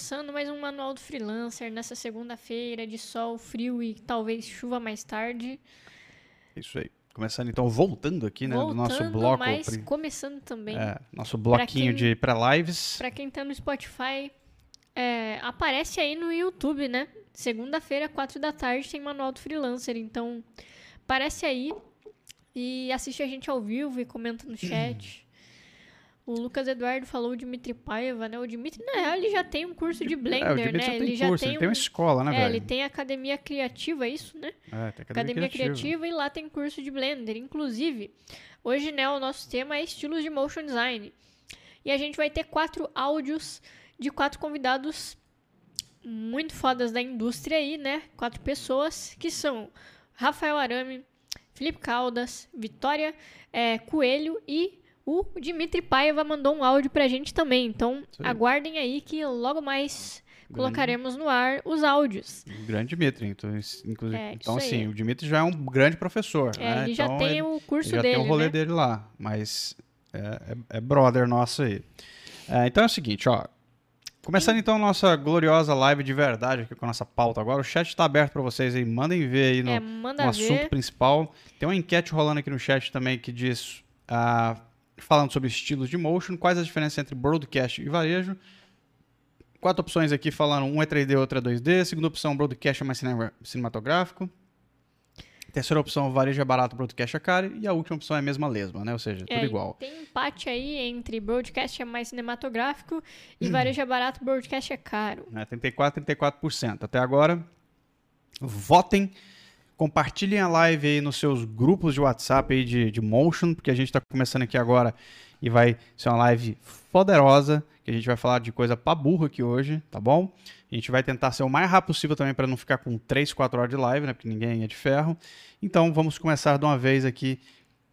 começando mais um Manual do Freelancer nessa segunda-feira de sol, frio e talvez chuva mais tarde. Isso aí. Começando então, voltando aqui, né, Voltando, do nosso bloco. mas começando também. é, nosso bloquinho quem- de pré-lives. Pra quem tá no Spotify, é, aparece aí no YouTube, né? Segunda-feira, quatro da tarde, tem Manual do Freelancer. Então, aparece aí e assiste a gente ao vivo e comenta no chat. O Lucas Eduardo falou o Dimitri Paiva, né? O Dimitri, na real, ele já tem um curso de Blender, é, o Dimitri né? já tem ele já curso, tem ele tem uma um- escola, né, É, velho? ele tem academia criativa, é isso, né? É, tem Academia criativa. e lá tem curso de Blender. Inclusive, hoje, né, o nosso tema é estilos de motion design. E a gente vai ter quatro áudios de quatro convidados muito fodas da indústria aí, né? Quatro pessoas que são Rafael Arame, Felipe Caldas, Vitória eh, Coelho e o Dimitri Paiva mandou um áudio pra gente também. Então, aí. aguardem aí que logo mais colocaremos no ar os áudios. Grande Dimitri, então, inclusive. É, então assim, o Dimitri já é um grande professor. É, né? ele já Então, tem ele- o curso ele já dele, tem o rolê né? dele lá, mas é, é- é brother nosso aí. É, então é o seguinte, ó. Começando então a nossa gloriosa live de verdade aqui com a nossa pauta agora. O chat está aberto para vocês aí. Mandem ver aí no, É, no assunto ver. principal. Tem uma enquete rolando aqui no chat também que diz, ah, falando sobre estilos de motion, quais as diferenças entre broadcast e varejo. Quatro opções aqui falando, um é 3D, outro é 2D. Segunda opção, broadcast é mais cinema- cinematográfico. Terceira opção, varejo é barato, broadcast é caro. E a última opção é a mesma lesma, né? Ou seja, É, tudo igual. Tem empate aí entre broadcast é mais cinematográfico e Hum. varejo é barato, broadcast é caro. né? 34, 34%. Até agora, votem, compartilhem a live aí nos seus grupos de WhatsApp aí de, de Motion, porque a gente está começando aqui agora e vai ser uma live poderosa, que a gente vai falar de coisa pra burro aqui hoje, tá bom? A gente vai tentar ser o mais rápido possível também para não ficar com 3, 4 horas de live, né? Porque ninguém é de ferro. Então, vamos começar de uma vez aqui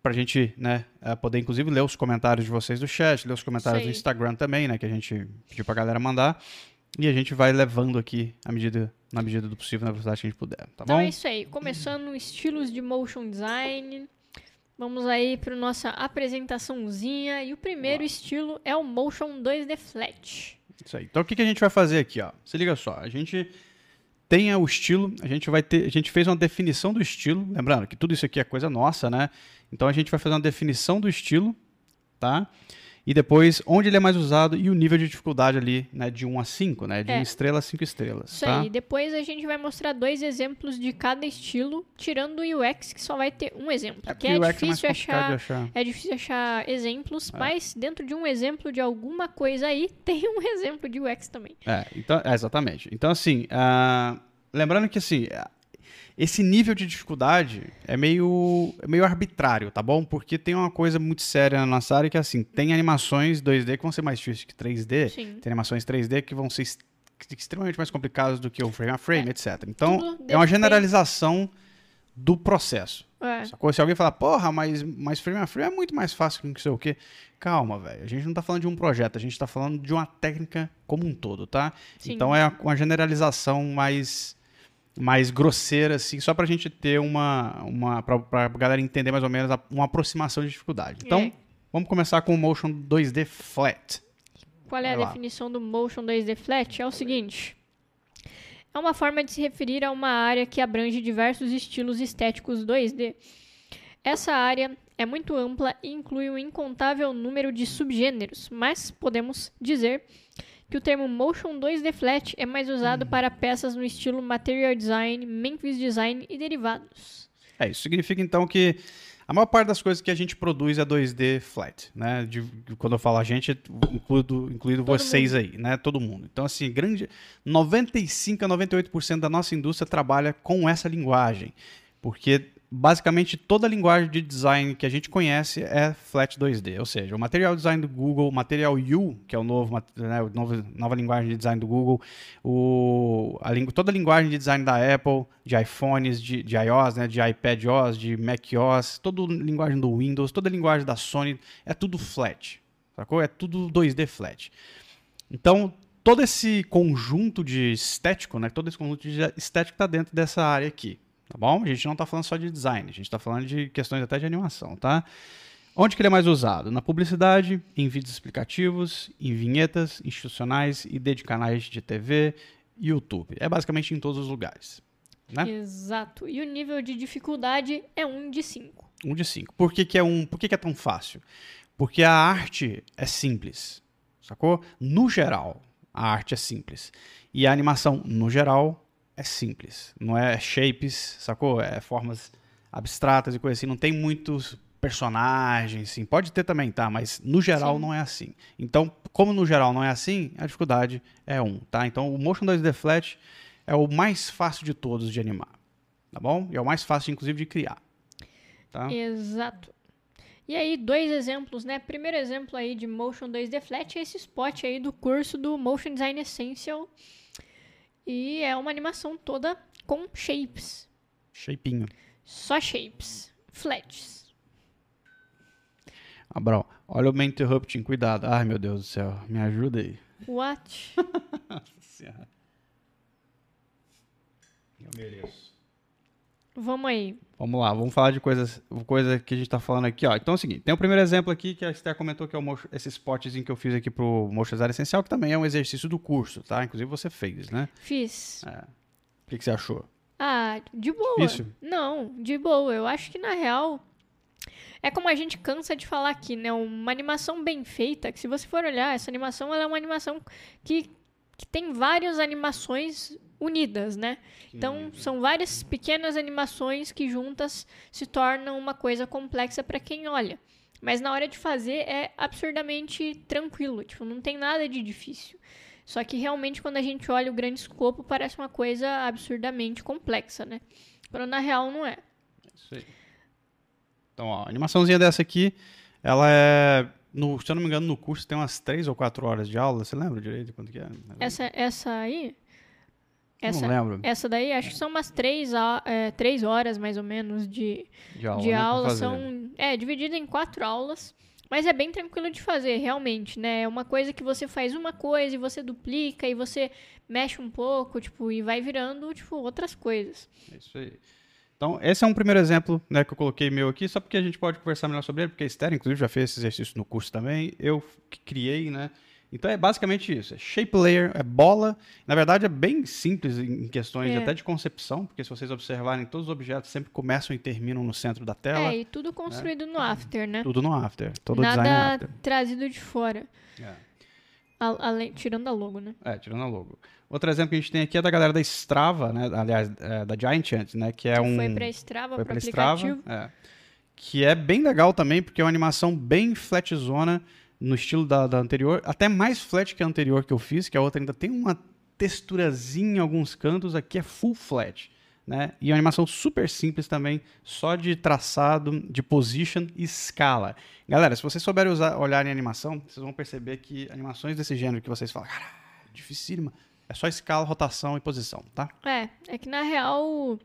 pra gente, né, eh, poder inclusive ler os comentários de vocês do chat, ler os comentários do. Instagram também, né, que a gente pediu pra galera mandar. E a gente vai levando aqui à medida, na medida do possível, na velocidade que a gente puder, tá então bom? é isso aí. Começando estilos de motion design. Vamos aí para nossa apresentaçãozinha. E o primeiro estilo é o Motion 2D Flat. Isso aí. Então o que, que a gente vai fazer aqui, ó? Se liga só, a gente tem o estilo, a gente vai ter, a gente fez uma definição do estilo, lembrando que tudo isso aqui é coisa nossa, né? Então a gente vai fazer uma definição do estilo, tá? E depois onde ele é mais usado e o nível de dificuldade ali, né, de 1 a 5, né, de É. 1 estrela a 5 estrelas, Isso tá? aí. Depois a gente vai mostrar dois exemplos de cada estilo, tirando o UX, que só vai ter um exemplo. É que é é difícil complicado achar achar. É difícil achar exemplos, mas dentro de um exemplo de alguma coisa aí, tem um exemplo de UX também. É, então, é, exatamente. Então, assim, ah, lembrando que, assim, esse nível de dificuldade é meio, é meio arbitrário, tá bom? Porque tem uma coisa muito séria na nossa área que, é assim, tem animações 2D que vão ser mais difíceis que 3D, Sim. tem animações 3D que vão ser ex- extremamente mais complicadas do que o frame a frame, É, etc. Então, tudo é uma generalização do processo. É. Sacou? Se alguém falar, porra, mas, mas frame a frame é muito mais fácil que não sei o quê. Calma, velho. A gente não tá falando de um projeto, a gente tá falando de uma técnica como um todo, tá? Sim. Então é uma generalização mais, mais grosseira, assim, só pra gente ter uma. uma pra, pra galera entender mais ou menos a- uma aproximação de dificuldade. Então, É. vamos começar com o Motion 2D Flat. Qual é a Vai lá. definição do Motion 2D Flat? É o seguinte: é uma forma de se referir a uma área que abrange diversos estilos estéticos 2D. Essa área é muito ampla e inclui um incontável número de subgêneros, mas podemos dizer que o termo Motion 2D Flat é mais usado Hum. para peças no estilo Material Design, Memphis Design e derivados. É, isso significa então que a maior parte das coisas que a gente produz é 2D flat, né? De- quando eu falo a gente, incluído, incluído Todo vocês aí, né? Todo mundo. Então, assim, grande 95 a 98% da nossa indústria trabalha com essa linguagem. Porque basicamente toda a linguagem de design que a gente conhece é flat 2D, ou seja, o material design do Google, o material U, que é o novo, né, o novo nova linguagem de design do Google, o, a, toda a linguagem de design da Apple, de iPhones, de, de iOS, né, de iPadOS, de macOS, toda a linguagem do Windows, toda a linguagem da Sony, é tudo flat, sacou? É tudo 2D flat. Então, todo esse conjunto de estético, né, todo esse conjunto de estético está dentro dessa área aqui, tá bom? A gente não está falando só de design, a gente está falando de questões até de animação, tá? Onde que ele é mais usado? Na publicidade, em vídeos explicativos, em vinhetas institucionais e de canais de TV e YouTube. É basicamente em todos os lugares. Né? Exato. E o nível de dificuldade é um de 5. Um de 5. Por que, que é um? Por que, que é tão fácil? Porque a arte é simples. Sacou? No geral, a arte é simples. E a animação, no geral, é simples. Não é shapes, sacou? É formas abstratas e coisas assim. Não tem muitos personagens, sim. Pode ter também, tá? Mas no geral sim. não é assim. Então, como no geral não é assim, a dificuldade é 1, um, tá? Então, o Motion 2D Flat é o mais fácil de todos de animar, tá bom? E é o mais fácil, inclusive, de criar. Tá? Exato. E aí, dois exemplos, né? Primeiro exemplo aí de Motion 2D Flat é esse spot aí do curso do Motion Design Essential. E é uma animação toda com shapes. Shapinho. Só shapes. Flats. Abrão, olha o main interrupting, cuidado. Ai, meu Deus do céu, me ajuda aí. What? Eu mereço. Vamos aí. Vamos lá, vamos falar de coisas coisa que a gente está falando aqui. Ó. Então é o seguinte, tem o primeiro exemplo aqui que a Esther comentou, que é o esse spotzinho que eu fiz aqui pro Motion Design Essencial, que também é um exercício do curso, tá? Inclusive você fez, né? Fiz. É. O que, que você achou? Ah, de boa. Difícil? Não, de boa. Eu acho que na real é como a gente cansa de falar aqui, né? Uma animação bem feita, que se você for olhar, essa animação ela é uma animação que, que tem várias animações unidas, né? Então, são várias pequenas animações que juntas se tornam uma coisa complexa para quem olha. Mas na hora de fazer é absurdamente tranquilo, tipo, não tem nada de difícil. Só que realmente quando a gente olha o grande escopo parece uma coisa absurdamente complexa, né? Quando na real não é. Isso aí. Então, ó, a animaçãozinha dessa aqui, ela é no, se eu não me engano, no curso tem umas 3 ou 4 horas de aula. Você lembra direito quanto que é? Essa, essa aí? Essa, não lembro. Essa daí, acho que são umas três, é, três horas, mais ou menos, de, de aula. De né, aula. São, é, dividido em quatro aulas. Mas é bem tranquilo de fazer, realmente, né? É uma coisa que você faz uma coisa e você duplica e você mexe um pouco, tipo, e vai virando, tipo, outras coisas. É isso aí. Então, esse é um primeiro exemplo né, que eu coloquei meu aqui, só porque a gente pode conversar melhor sobre ele, porque a Esther, inclusive, já fez esse exercício no curso também. Eu criei, né? Então é basicamente isso. É shape layer, é bola. Na verdade é bem simples em questões é. até de concepção, porque se vocês observarem, todos os objetos sempre começam e terminam no centro da tela. É, e tudo construído né? no After, né? Tudo no After. Todo Nada design no After. trazido de fora. É. Além, tirando a logo, né? É, tirando a logo. Outro exemplo que a gente tem aqui é da galera da Strava, né? Aliás, é, da Giant Ant, né? Que é um. Foi pra Strava, foi pra aplicativo. Strava, é. Que é bem legal também, porque é uma animação bem flatzona no estilo da, da, anterior, até mais flat que a anterior que eu fiz, que a outra ainda tem uma texturazinha em alguns cantos, aqui é full flat. Né? E uma animação super simples também, só de traçado, de position e escala. Galera, se vocês souberem usar, olharem a animação, vocês vão perceber que animações desse gênero que vocês falam, cara, dificílima, é só escala, rotação e posição, tá? É, é que na real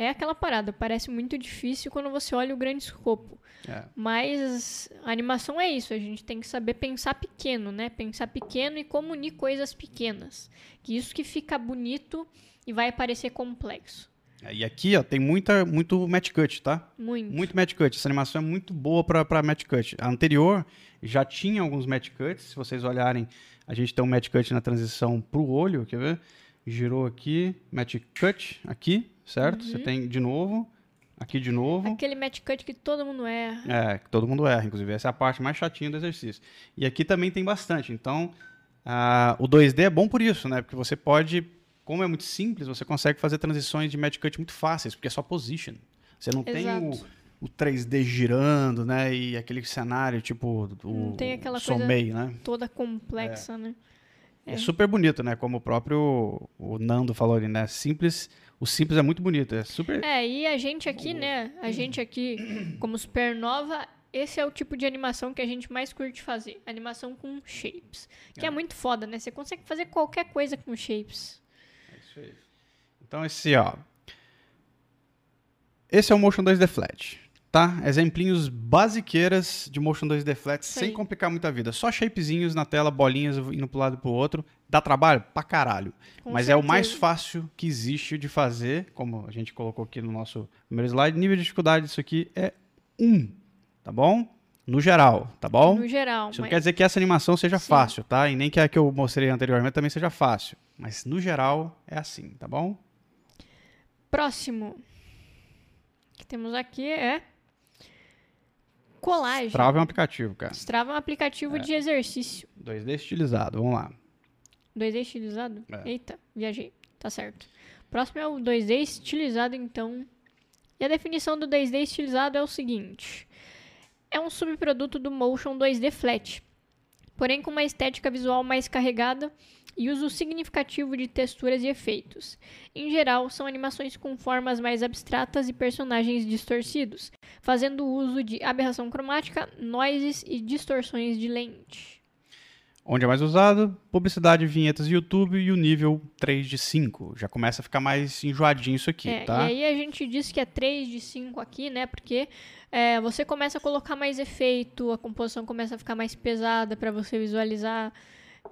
é aquela parada, parece muito difícil quando você olha o grande escopo. É. Mas a animação é isso, a gente tem que saber pensar pequeno, né? Pensar pequeno e como unir coisas pequenas. Que isso que fica bonito e vai parecer complexo. É, e aqui, ó, tem muita, muito match cut, tá? Muito. Muito match cut. Essa animação é muito boa para match cut. A anterior já tinha alguns match cuts. Se vocês olharem, a gente tem um match cut na transição pro olho, quer ver? Girou aqui, match cut aqui, certo? Uhum. Você tem de novo, aqui de novo. Aquele match cut que todo mundo erra. É, que todo mundo erra, inclusive. Essa é a parte mais chatinha do exercício. E aqui também tem bastante. Então, o 2D é bom por isso, né? Porque você pode, como é muito simples, você consegue fazer transições de match cut muito fáceis, porque é só position. Você não Exato. tem o, o 3D girando, né? E aquele cenário tipo o não tem aquela Somei, coisa né? toda complexa, é. né? É. é. super bonito, né? Como o próprio o Nando falou ali, né? Simples o simples é muito bonito, é super. É, e a gente aqui, né? A gente aqui, como Supernova, esse é o tipo de animação que a gente mais curte fazer. Animação com shapes. Que é, é muito foda, né? Você consegue fazer qualquer coisa com shapes. É isso aí. Então, esse, ó. Esse é o Motion 2D Flat tá? Exemplinhos basiqueiras de Motion 2D Flat, Sim. sem complicar muita vida. Só shapezinhos na tela, bolinhas indo pro lado e pro outro. Dá trabalho? Pra caralho. Com Mas certeza. é o mais fácil que existe de fazer, como a gente colocou aqui no nosso primeiro slide. Nível de dificuldade disso aqui é 1, tá bom? No geral, tá bom? no geral. Isso não mas- quer dizer que essa animação seja Sim. fácil, tá? E nem que a que eu mostrei anteriormente também seja fácil. Mas no geral é assim, tá bom? Próximo que temos aqui é colagem. Strava é um aplicativo, cara. Strava é um aplicativo de exercício. 2D estilizado, vamos lá. 2D estilizado? É. Eita, viajei. Tá certo. Próximo é o 2D estilizado, então. E a definição do 2D estilizado é o seguinte: é um subproduto do Motion 2D Flat, porém com uma estética visual mais carregada e uso significativo de texturas e efeitos. Em geral, são animações com formas mais abstratas e personagens distorcidos, fazendo uso de aberração cromática, noises e distorções de lente. Onde é mais usado? Publicidade, vinhetas YouTube e o nível 3 de 5. Já começa a ficar mais enjoadinho isso aqui, É, tá? E aí a gente diz que é 3 de 5 aqui, né? Porque é, você começa a colocar mais efeito, a composição começa a ficar mais pesada para você visualizar.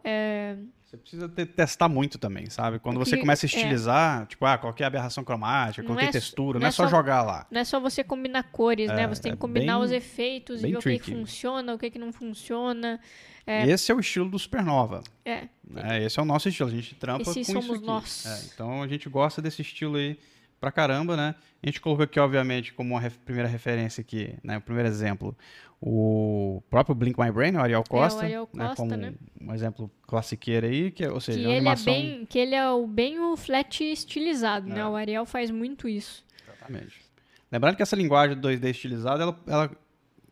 É, Você precisa te- testar muito também, sabe? Quando O você começa a é. estilizar, tipo, ah, qual que é a aberração cromática, Não qual que é é textura, não é é só só- jogar lá. não é só você combinar cores, né? Você tem é que combinar bem- os efeitos e ver o que, que tricky. funciona, o que, que não funciona. É. Esse é o estilo do Supernova. É, né? Esse é o nosso estilo, a gente trampa Esse com isso somos aqui. nós. É, então a gente gosta desse estilo aí pra caramba, né? A gente colocou aqui, obviamente, como uma ref- primeira referência aqui, né? O primeiro exemplo, o próprio Blink My Brain, o Ariel Costa, Ariel né? Costa, como né? um exemplo classiqueiro aí, que, ou seja, que ele animação... é bem, que ele é o, bem o flat estilizado, né? É. O Ariel faz muito isso. Exatamente. Lembrando que essa linguagem do 2D estilizada, ela, ela-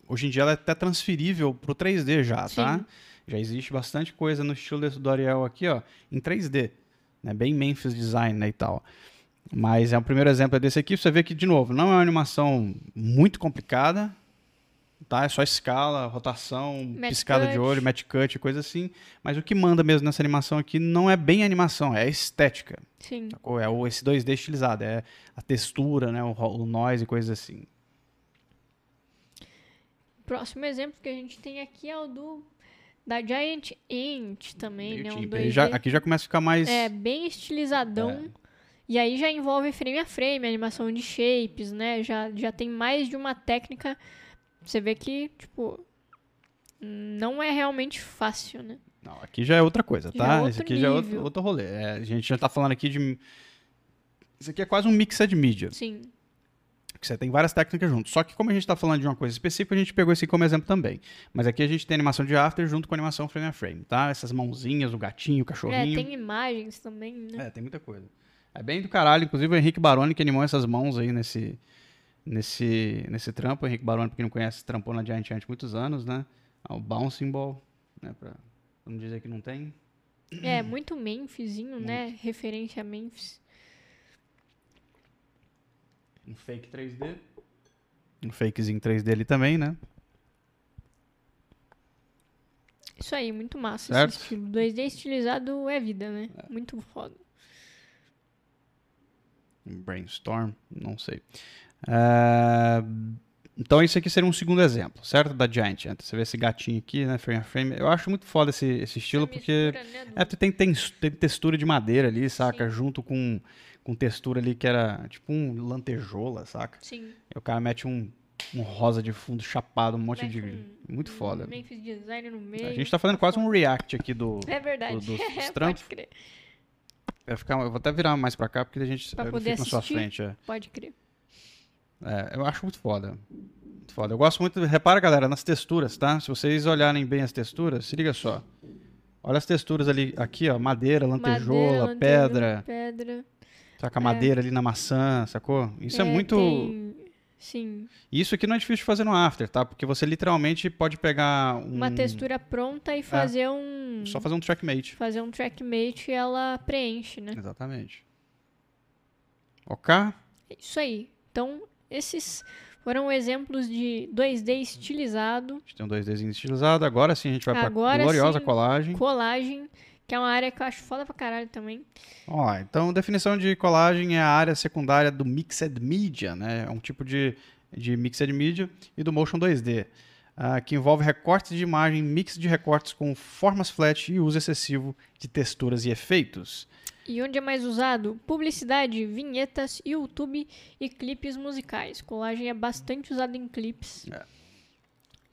hoje em dia ela é até transferível pro 3D já, tá? Sim. Já existe bastante coisa no estilo desse do Ariel aqui, ó, em 3D, né? Bem Memphis Design, né, e tal. Mas é o primeiro exemplo é desse aqui, você vê que, de novo, não é uma animação muito complicada, tá? É só escala, rotação, Match piscada de cut. olho, match cut, coisa assim. Mas o que manda mesmo nessa animação aqui não é bem animação, é a estética. Sim. Sacou? É o, esse 2D estilizado, é a textura, né? O, o noise e coisas assim. Próximo exemplo que a gente tem aqui é o do da Giant Ant também, Meio né? Um timp. 2D. Aí já- aqui já começa a ficar mais. É, bem estilizadão. E aí já envolve frame a frame, animação de shapes, né? Já, já tem mais de uma técnica. Você vê que, tipo, não é realmente fácil, né? Não, aqui já é outra coisa, é tá? outro Esse aqui já é outro, nível. outro rolê. É, a gente já tá falando aqui de. Isso aqui é quase um mixed media. Sim. Que você tem várias técnicas junto. Só que como a gente tá falando de uma coisa específica, a gente pegou esse como exemplo também. Mas aqui a gente tem animação de after junto com animação frame a frame, tá? Essas mãozinhas, o gatinho, o É, cachorrinho. tem imagens também, né? É, tem muita coisa. É bem do caralho. Inclusive o Henrique Baroni que animou essas mãos aí nesse, nesse, nesse trampo. O Henrique Baroni, pra quem não conhece, trampou na Giant Ant muitos anos, né? Ah, O Bouncing Ball, né? Pra não dizer que não tem. É, muito Memphisinho, né? Referência a Memphis. Um fake 3D. Um fakezinho 3D ali também, né? Isso aí, muito massa Certo. esse estilo. 2D estilizado é vida, né? Muito foda. Um brainstorm, não sei. Ah, então isso aqui seria um segundo exemplo, certo? Da Giant Ant. Você vê esse gatinho aqui, né? Frame a frame. Eu acho muito foda esse, esse estilo porque... né, É, tem, tem, tem textura de madeira ali, saca? Sim. Junto com, com textura ali que era tipo um lantejola, saca? Sim. E o cara mete um, um rosa de fundo chapado, um monte Mete de. um- Muito um foda. Memphis Design no meio. A gente tá fazendo quase um react aqui do. É verdade. do- dos- Pode trampos. crer. Vai ficar, eu vou até virar mais pra cá, porque a gente Pra eu não poder fico na sua frente. É. Pode crer. É, eu acho muito foda. Muito foda. Eu gosto muito. Repara, galera, nas texturas, tá? Se vocês olharem bem as texturas, se liga só. Olha as texturas ali, aqui, ó, madeira, lantejola, Madeira, pedra, Pedra. saca? Madeira ali na maçã, sacou? Isso é, muito. tem- Sim. Isso aqui não é difícil de fazer no After, tá? Porque você literalmente pode pegar um... Uma textura pronta e fazer um. Só fazer um trackmate. Fazer um trackmate e ela preenche, né? Exatamente. Ok? É Isso aí. Então, esses foram exemplos de 2D estilizado, A gente tem um 2Dzinho estilizado. Agora sim a gente vai pra Agora gloriosa sim. colagem. colagem, que é uma área que eu acho foda pra caralho também. Lá. Então, definição de colagem é a área secundária do Mixed Media, né? É um tipo de, de Mixed Media e do Motion 2D, ah, que envolve recortes de imagem, mix de recortes com formas flat e uso excessivo de texturas e efeitos. E onde é mais usado? Publicidade, vinhetas, YouTube e clipes musicais. Colagem é bastante usado em clipes. É.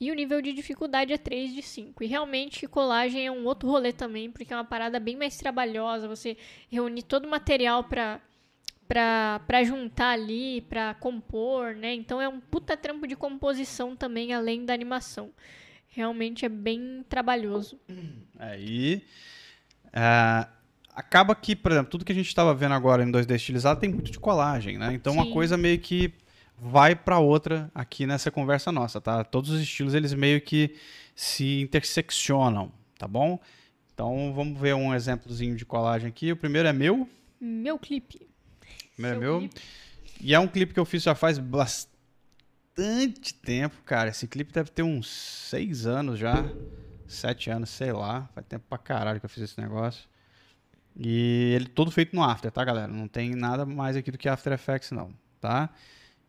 E o nível de dificuldade é 3 de 5. E realmente colagem é um outro rolê também, porque é uma parada bem mais trabalhosa. Você reunir todo o material pra, pra, pra juntar ali, pra compor, né? Então é um puta trampo de composição também, além da animação. Realmente é bem trabalhoso. Aí. É, acaba que, por exemplo, tudo que a gente estava vendo agora em 2D estilizado tem muito de colagem, né? Então uma Sim. coisa meio que vai para outra aqui nessa conversa nossa, tá? Todos os estilos eles meio que se interseccionam, tá bom? Então vamos ver um exemplozinho de colagem aqui. O primeiro é meu, Meu clipe. o primeiro é Seu meu. clipe. E é um clipe que eu fiz já faz bastante tempo, cara. Esse clipe deve ter uns seis anos já. Sete anos, sei lá. Faz tempo pra caralho que eu fiz esse negócio. E ele todo feito no After, tá, galera? Não tem nada mais aqui do que After Effects, não, tá?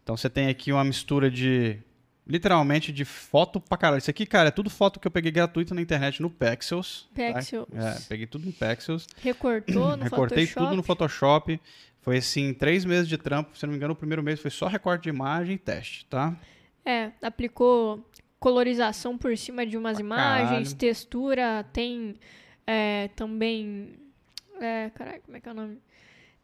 Então você tem aqui uma mistura de. Literalmente de foto pra caralho. Isso aqui, cara, é tudo foto que eu peguei gratuito na internet no Pexels. tá? Pexels. É, peguei tudo no Pexels. Recortou no Recortei Photoshop. tudo no Photoshop. Foi assim, três meses de trampo. Se não me engano, o primeiro mês foi só recorte de imagem e teste, tá? É, aplicou colorização por cima de umas Pra imagens, caralho. textura, tem é, também. É, caralho, como é que é o nome?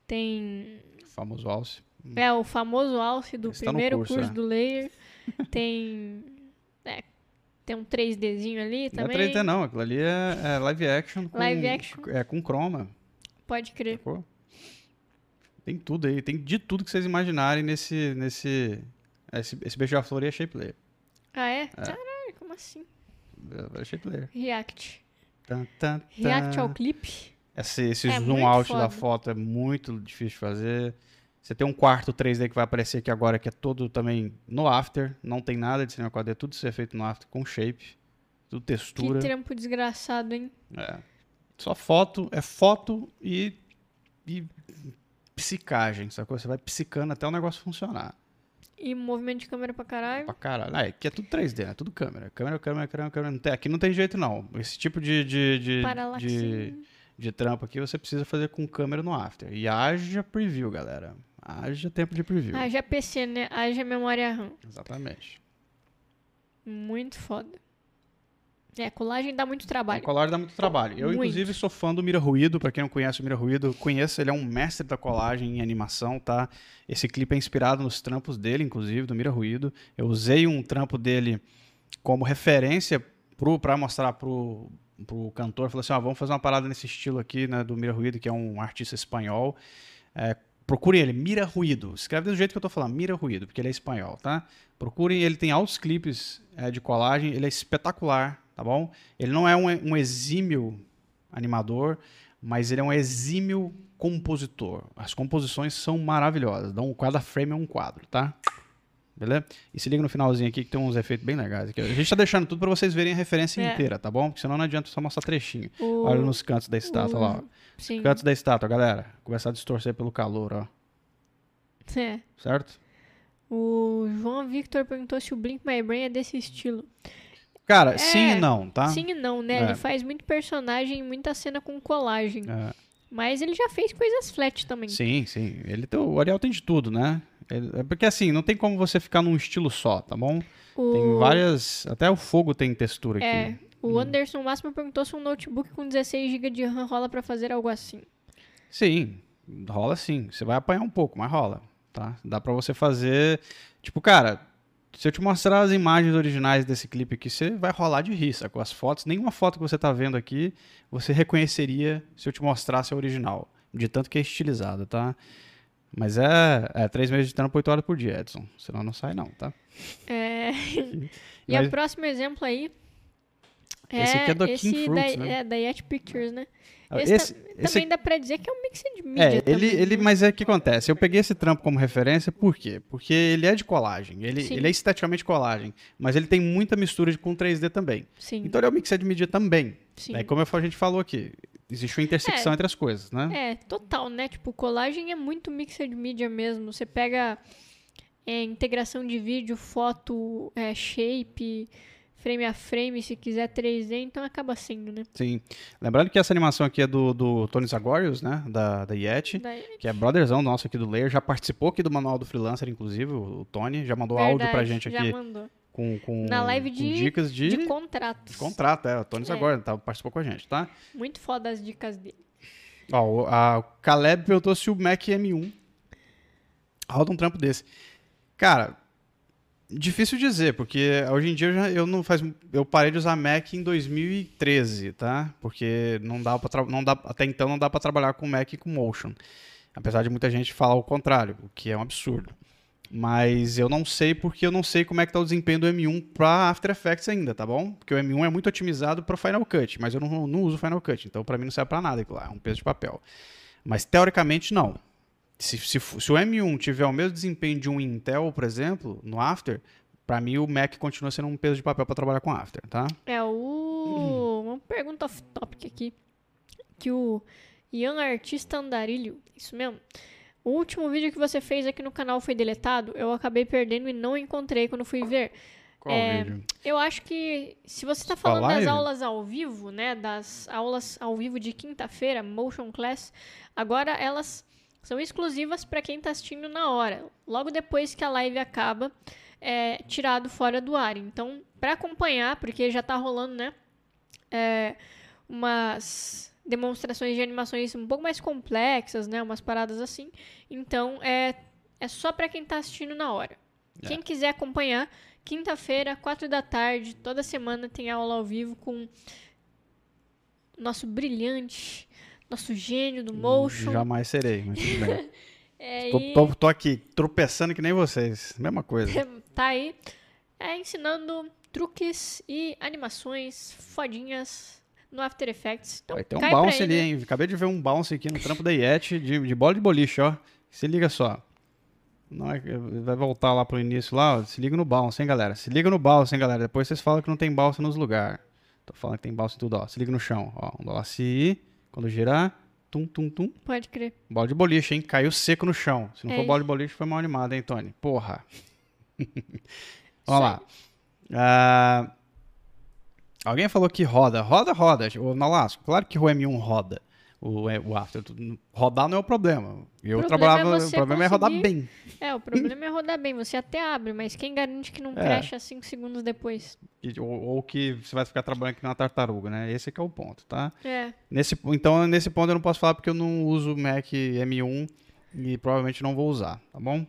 Tem. Famoso alce. É, o famoso alce do Esse tá primeiro curso, curso é. do Layer. Tem. É, tem um 3Dzinho ali Não é também. 3D não, aquilo ali é, é live action. Com, Live action. É com chroma. Pode crer. sacou? Tem tudo aí, tem de tudo que vocês imaginarem nesse. nesse esse, esse beija-flor aí é shape layer. Ah, é? Caralho, como assim? É shape layer. React. Tan, tan, React tan. ao clipe. Esse, esse É zoom out da foda. foto é muito difícil de fazer. Você tem um quarto 3D que vai aparecer aqui agora, que é todo também no After. Não tem nada de cinema 4D, tudo isso é feito no After com shape, tudo Que textura. trampo desgraçado, hein? É. Só foto, é foto e, e psicagem, sacou? Você vai psicando até o negócio funcionar. E movimento de câmera pra caralho. Pra caralho. Ah, aqui é tudo 3D, né? Tudo câmera. Câmera, câmera, câmera, câmera. Não tem- aqui não tem jeito, não. Esse tipo de, de, de, de, de trampo aqui você precisa fazer com câmera no After. E haja preview, galera. Haja tempo de preview. Haja PC, né? Haja memória RAM. Exatamente. Muito foda. É, colagem dá muito trabalho. colar dá muito trabalho. Eu, Muito. inclusive, sou fã do Mira Ruído. Pra quem não conhece o Mira Ruído, conheço. Ele é um mestre da colagem em animação, tá? Esse clipe é inspirado nos trampos dele, inclusive, do Mira Ruído. Eu usei um trampo dele como referência pro, pra mostrar pro, pro cantor. Falei assim, ó, vamos fazer uma parada nesse estilo aqui, né? Do Mira Ruído, que é um artista espanhol. É, procurem ele, Mira Ruído. Escreve do jeito que eu tô falando, Mira Ruído, porque ele é espanhol, tá? Procurem, ele tem altos clipes é, de colagem, ele é espetacular, tá bom? Ele não é um, um exímio animador, mas ele é um exímio compositor. As composições são maravilhosas, dão, cada frame é um quadro, tá? Beleza? E se liga no finalzinho aqui que tem uns efeitos bem legais. Aqui. A gente tá deixando tudo pra vocês verem a referência É. inteira, tá bom? Porque senão não adianta só mostrar trechinho. O- Olha nos cantos da estátua o- lá, ó. Sim. Cantos da estátua, galera. Começar a distorcer pelo calor, ó. É. Certo? O João Victor perguntou se o Blink My Brain é desse estilo. Cara, É, sim e não, tá? Sim e não, né? É. Ele faz muito personagem, muita cena com colagem. É, Mas ele já fez coisas flat também. sim, sim. Ele tem, o Ariel tem de tudo, né? Ele- é porque assim, não tem como você ficar num estilo só, tá bom? O... Tem várias. Até o fogo tem textura aqui. É. O Hum. Anderson Máximo perguntou se um notebook com 16 GB de RAM rola pra fazer algo assim. Sim, rola sim. Você vai apanhar um pouco, mas rola, tá? Dá pra você fazer. Tipo, cara, se eu te mostrar as imagens originais desse clipe aqui, você vai rolar de rir, com as fotos. Nenhuma foto que você tá vendo aqui você reconheceria se eu te mostrasse a original. De tanto que é estilizada, tá? Mas é, é três meses de trampo, 8 horas por dia, Edson. Senão não sai, não, tá? É. e o próximo exemplo aí. É Esse aqui é do esse King Fruits, da, né? É, da Yet Pictures, né? Ah, Esse, esse- ta- esse também dá pra dizer que é um mix de mídia. É, ele, também, ele, né? mas é o que acontece. Eu peguei esse trampo como referência, por quê? Porque ele é de colagem, ele, Sim. ele é esteticamente colagem, mas ele tem muita mistura com 3D também. Sim, Então ele é um mix de mídia também. sim. Né? Como a gente falou aqui, existe uma intersecção É. entre as coisas, né? É, total, né? Tipo, colagem é muito mixed media mesmo. Você pega é, integração de vídeo, foto, é, shape, frame a frame, se quiser 3D, então acaba sendo, né? Sim. Lembrando que essa animação aqui é do, do Tony Zagorius, né? Da, da Yeti, Daí- que é brotherzão nosso aqui do Layer, já participou aqui do Manual do Freelancer, inclusive, o, Tony, já mandou áudio pra Verdade, gente Já aqui mandou. com, com, Na live com de- dicas de, De contratos. de contrato. É, o Tony É. agora tá, participou com a gente, tá? Muito foda as dicas dele. Ó, o, a, Caleb perguntou se o Mac M1 roda um trampo desse. Cara, difícil dizer, porque hoje em dia eu, já, eu não faz, eu parei de usar Mac em 2013, tá? Porque não dá para não dá até então não dá para trabalhar com Mac e com Motion. Apesar de muita gente falar o contrário, o que é um absurdo. Mas eu não sei porque eu não sei como é que tá o desempenho do M1 para After Effects ainda, tá bom? Porque o M1 é muito otimizado para Final Cut, mas eu não, não uso Final Cut, então para mim não serve para nada aquilo lá, é um peso de papel. Mas teoricamente não. Se, se, se o M1 tiver o mesmo desempenho de um Intel, por exemplo, no After, para mim o Mac continua sendo um peso de papel para trabalhar com After, tá? É o. Uma pergunta off topic aqui. Que o Ian Artista Andarilho, isso mesmo. O último vídeo que você fez aqui no canal foi deletado. Eu acabei perdendo e não encontrei quando fui ver. Qual É, vídeo? Eu acho que se você está falando das aulas ao vivo, né, das aulas ao vivo de quinta-feira, Motion Class, agora elas são exclusivas para quem está assistindo na hora. Logo depois que a live acaba, é tirado fora do ar. Então, para acompanhar, porque já está rolando, né, é, umas demonstrações de animações um pouco mais complexas, né, umas paradas assim. Então, é é só para quem está assistindo na hora. É. Quem quiser acompanhar, Quinta-feira, quatro da tarde, toda semana tem aula ao vivo com nosso brilhante, nosso gênio do motion. Jamais serei, mas tudo bem. É, tô, tô- tô aqui tropeçando que nem vocês. Mesma coisa. tá aí é, ensinando truques e animações fodinhas no After Effects. Então, Ó, tem um bounce ali, hein? Acabei de ver um bounce aqui no trampo da Yeti de, de bola de boliche, ó. Se liga só. Não é vai voltar lá pro início lá, ó. Se liga no bounce, hein, galera? Se liga no bounce, hein, galera? Depois vocês falam que não tem bounce nos lugares. Tô falando que tem bounce em tudo, ó. Se liga no chão, ó. Um dólar si, quando girar, tum, tum, tum. Pode crer. Bola de boliche, hein? Caiu seco no chão. Se não É for bola de boliche, foi mal animado, hein, Tony? Porra. Vamos lá. Ah, alguém falou que roda. Roda, roda. O Nalasco, claro que o M1 roda. O, o After. Rodar não é o problema. Eu O problema trabalhava. é o problema é rodar conseguir- bem. É, o problema é rodar bem. Você até abre, mas quem garante que não É. cinco segundos depois? E- Ou, ou que você vai ficar trabalhando aqui na tartaruga, né? Esse é que é o ponto, tá? É. Nesse, então, nesse ponto eu não posso falar porque eu não uso Mac M1 e provavelmente não vou usar, tá bom?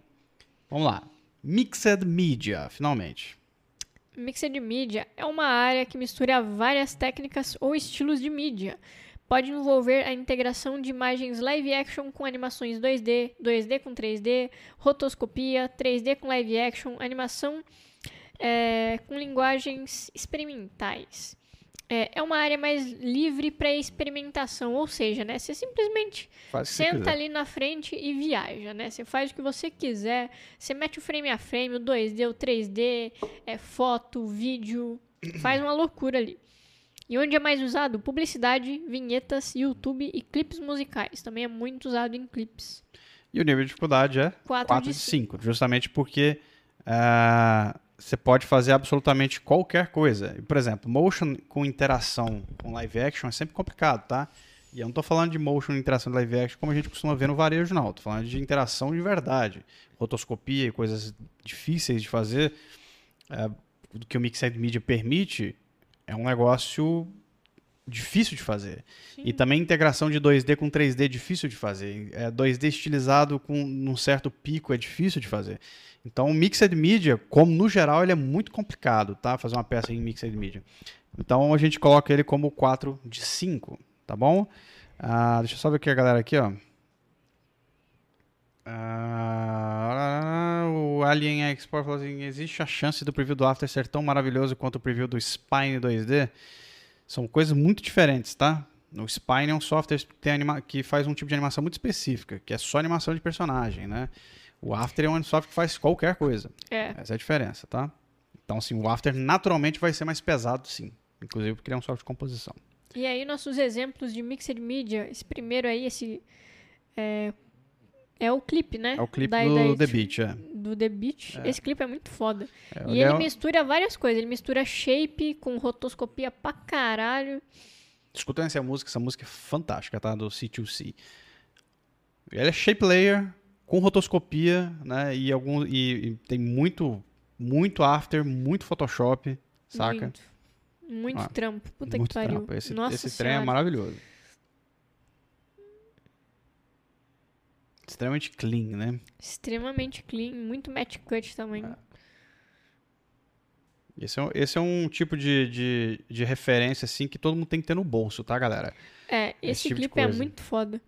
Vamos lá. Mixed Media, finalmente. Mixed Media é uma área que mistura várias técnicas ou estilos de mídia. Pode envolver a integração de imagens live action com animações 2D, 2D com 3D, rotoscopia, 3D com live action, animação é, com linguagens experimentais. É, é uma área mais livre para experimentação, ou seja, né, você simplesmente Senta ali na frente e viaja, né? Você faz o que você quiser. Você mete o frame a frame, o 2D, o 3D, é foto, vídeo. Faz uma loucura ali. E onde é mais usado? Publicidade, vinhetas, YouTube e clipes musicais. Também é muito usado em clipes. E o nível de dificuldade é 4, 4 de de 5. 5, justamente porque ah, você pode fazer absolutamente qualquer coisa. Por exemplo, motion com interação com live action é sempre complicado, tá? E eu não tô falando de motion interação de live action como a gente costuma ver no varejo, não. Tô falando de interação de verdade. Rotoscopia e coisas difíceis de fazer, é, do que o Mixed Media permite, é um negócio difícil de fazer. E também integração de 2D com 3D é difícil de fazer. É 2D estilizado com um certo pico é difícil de fazer. Então, o Mixed Media, como no geral, ele é muito complicado, tá? Fazer uma peça em Mixed Media. Então, a gente coloca ele como 4 de 5, tá bom? Ah, deixa eu só ver aqui a galera aqui, ó. Ah, o Alien Export falou assim, existe a chance do preview do After ser tão maravilhoso quanto o preview do Spine 2D? São coisas muito diferentes, tá? O Spine é um software que, tem anima- que faz um tipo de animação muito específica, que é só animação de personagem, né? O After é um software que faz qualquer coisa. É. Essa é a diferença, tá? Então, assim, o After naturalmente vai ser mais pesado, sim. Inclusive porque ele é um software de composição. E aí, nossos exemplos de Mixed Media. Esse primeiro aí, esse. É, é o clipe, né? É o clipe Da- do da- The Beat, é. Do The Beat. Esse clipe é muito foda. É, E ele é mistura várias coisas. Ele mistura shape com rotoscopia pra caralho. Escutem essa música, essa música é fantástica, tá? Do C2C. Ele é shape layer com rotoscopia, né? E, algum, e, e tem muito, muito After, muito Photoshop, saca? Muito, muito Ah, trampo. Puta muito que pariu. trampo. Esse, Nossa esse trem é maravilhoso. Extremamente clean, né? Extremamente clean, muito match cut também. É. Esse é, um- esse é um tipo de, de, de referência, assim, que todo mundo tem que ter no bolso, tá, galera? É, esse, tipo de clipe é muito foda.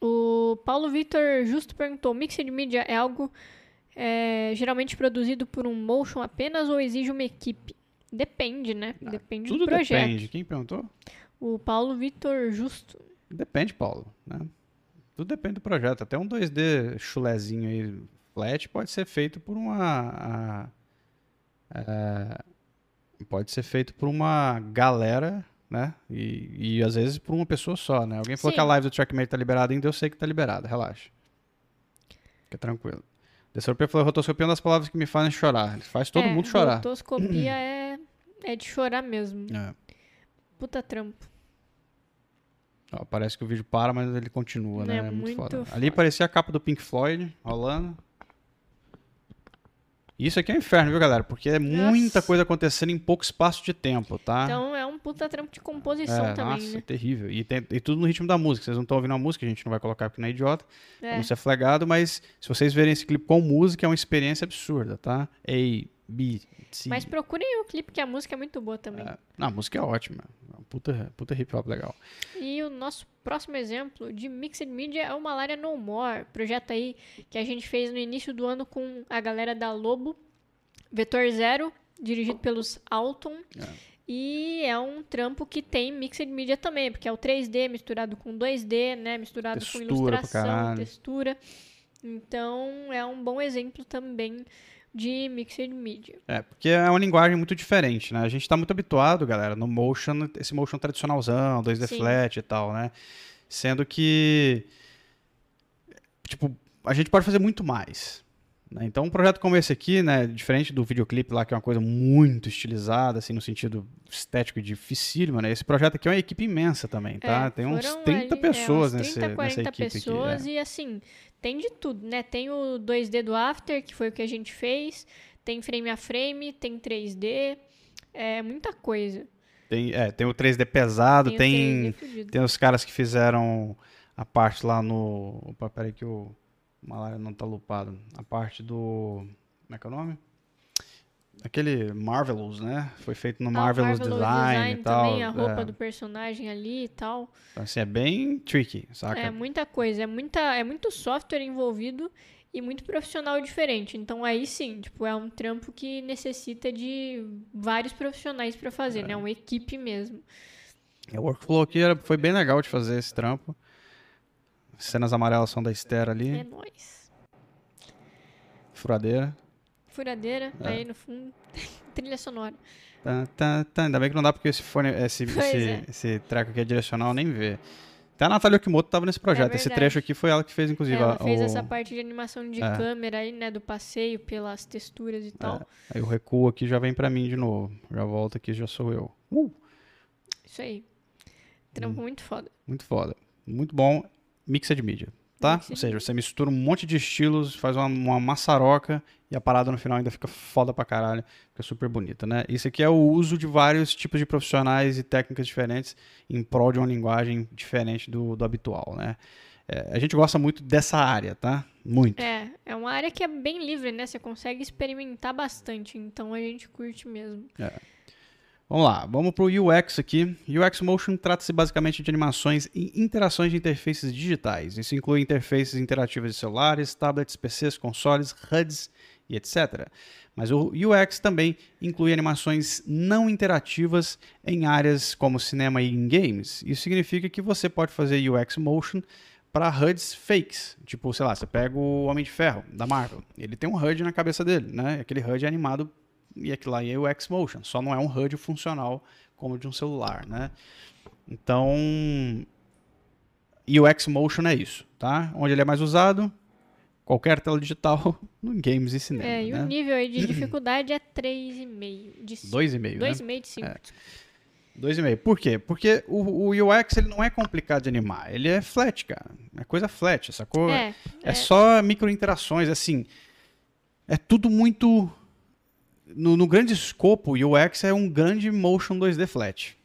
O Paulo Vitor justo perguntou: Mixed Media é algo é, geralmente produzido por um motion apenas ou exige uma equipe? Depende, né? Depende Ah, Tudo do projeto. depende. Quem perguntou? O Paulo Vitor Justo. Depende, Paulo. Né? Tudo depende do projeto. Até um 2D chulezinho aí, flat, pode ser feito por uma. a- é, pode ser feito por uma galera, né? E, e às vezes por uma pessoa só, né? Alguém falou Sim. que a live do Trackmate tá liberada ainda, eu sei que tá liberada, relaxa. Fica tranquilo. Desceropia falou, rotoscopia é uma das palavras que me fazem chorar. Faz todo É, mundo chorar. Rotoscopia é, é de chorar mesmo. É. Puta trampo. Ó, parece que o vídeo para, mas ele continua, né? É É muito, muito foda. foda. Ali parecia a capa do Pink Floyd rolando. Isso aqui é um inferno, viu, galera? Porque é muita Nossa. coisa acontecendo em pouco espaço de tempo, tá? Então é um puta trampo de composição é, também, nossa, né? terrível. E, tem- e tudo no ritmo da música. Vocês não estão ouvindo a música, a gente não vai colocar porque não é idiota. É. Não ser flagado, mas se vocês verem esse clipe com música, é uma experiência absurda, tá? A, B, C. Mas procurem o clipe, que a música é muito boa também. é. Não, a música é ótima. É Puta, puta hip hop legal. E o nosso próximo exemplo de Mixed Media é o Malaria No More, projeto aí que a gente fez no início do ano com a galera da Lobo, Vetor Zero, dirigido pelos Alton. É. E é um trampo que tem Mixed Media também, porque é o 3D misturado com 2D, né? Misturado Textura com ilustração, textura. Então é um bom exemplo também de Mixed Media. É, porque é uma linguagem muito diferente, né? A gente tá muito habituado, galera, no motion, esse motion tradicionalzão, 2D Sim. flat e tal, né? Sendo que, tipo, a gente pode fazer muito mais. Né? Então, um projeto como esse aqui, né, diferente do videoclipe lá, que é uma coisa muito estilizada, assim, no sentido estético e dificílimo, né? Esse projeto aqui é uma equipe imensa também, tá? É, Tem uns foram 30 ali, pessoas é, nesse, 30, nessa 40 equipe pessoas aqui. é. e assim, tem de tudo, né? Tem o 2D do After, que foi o que a gente fez, tem frame a frame, tem 3D, é muita coisa. Tem, é, tem o 3D pesado, Tem, tem, o 3D fudido. Tem os caras que fizeram a parte lá no. Opa, peraí que o Malária não tá lupado. A parte do. Como é que é o nome? Aquele Marvelous, né? Foi feito no Ah, Marvelous, Marvelous Design, e tal. também, a roupa é. do personagem ali e tal. Então, assim, é bem tricky, saca? É muita coisa, é, muita, é muito software envolvido e muito profissional diferente. Então aí sim, tipo, é um trampo que necessita de vários profissionais pra fazer, né? Uma equipe mesmo. O workflow aqui era- foi bem legal de fazer esse trampo. As cenas amarelas são da Esther ali, É nóis. furadeira. Furadeira, É. aí no fundo, trilha sonora. Tá, tá, tá. Ainda bem que não dá porque esse fone, esse, esse, é. esse treco aqui é direcional, nem vê. Até a Natália Okimoto tava nesse projeto. esse verdade. trecho aqui foi ela que fez, inclusive. Ela a- fez o- essa parte de animação de É. câmera aí, né? Do passeio pelas texturas e tal. Aí o recuo aqui já vem pra mim de novo. Já volta aqui, já sou eu. Uh, Isso aí. Hum. Trampo muito foda. muito foda. Muito bom. Mixed media, tá? Mixed Ou seja, você mistura um monte de estilos, faz uma, uma maçaroca e a parada no final ainda fica foda pra caralho. Fica super bonita, né? Isso aqui é o uso de vários tipos de profissionais e técnicas diferentes em prol de uma linguagem diferente do, do habitual, né? É, a gente gosta muito dessa área, tá? Muito. É, é uma área que é bem livre, né? Você consegue experimentar bastante, então a gente curte mesmo. Vamos lá, vamos pro UX aqui. UX Motion trata-se basicamente de animações e interações de interfaces digitais. Isso inclui interfaces interativas de celulares, tablets, PCs, consoles, HUDs e etc. Mas o UX também inclui animações não interativas em áreas como cinema e em games. Isso significa que você pode fazer UX Motion para HUDs fakes. Tipo, sei lá, você pega o Homem de Ferro da Marvel. Ele tem um HUD na cabeça dele, né? Aquele HUD é animado e aquilo lá é o X-Motion, só não é um HUD funcional como de um celular, né? Então, e o X-Motion é isso, tá? Onde ele é mais usado, qualquer tela digital, no games e cinema, É, e né? o nível aí de dificuldade é 3,5. De 5. 2,5, né? 2,5 de 5. É. 2,5. Por quê? Porque o, o UX ele não é complicado de animar, ele é flat, cara. É coisa flat, sacou? É, É só micro interações, assim. É tudo muito no, no grande escopo, o UX é um grande motion 2D flat.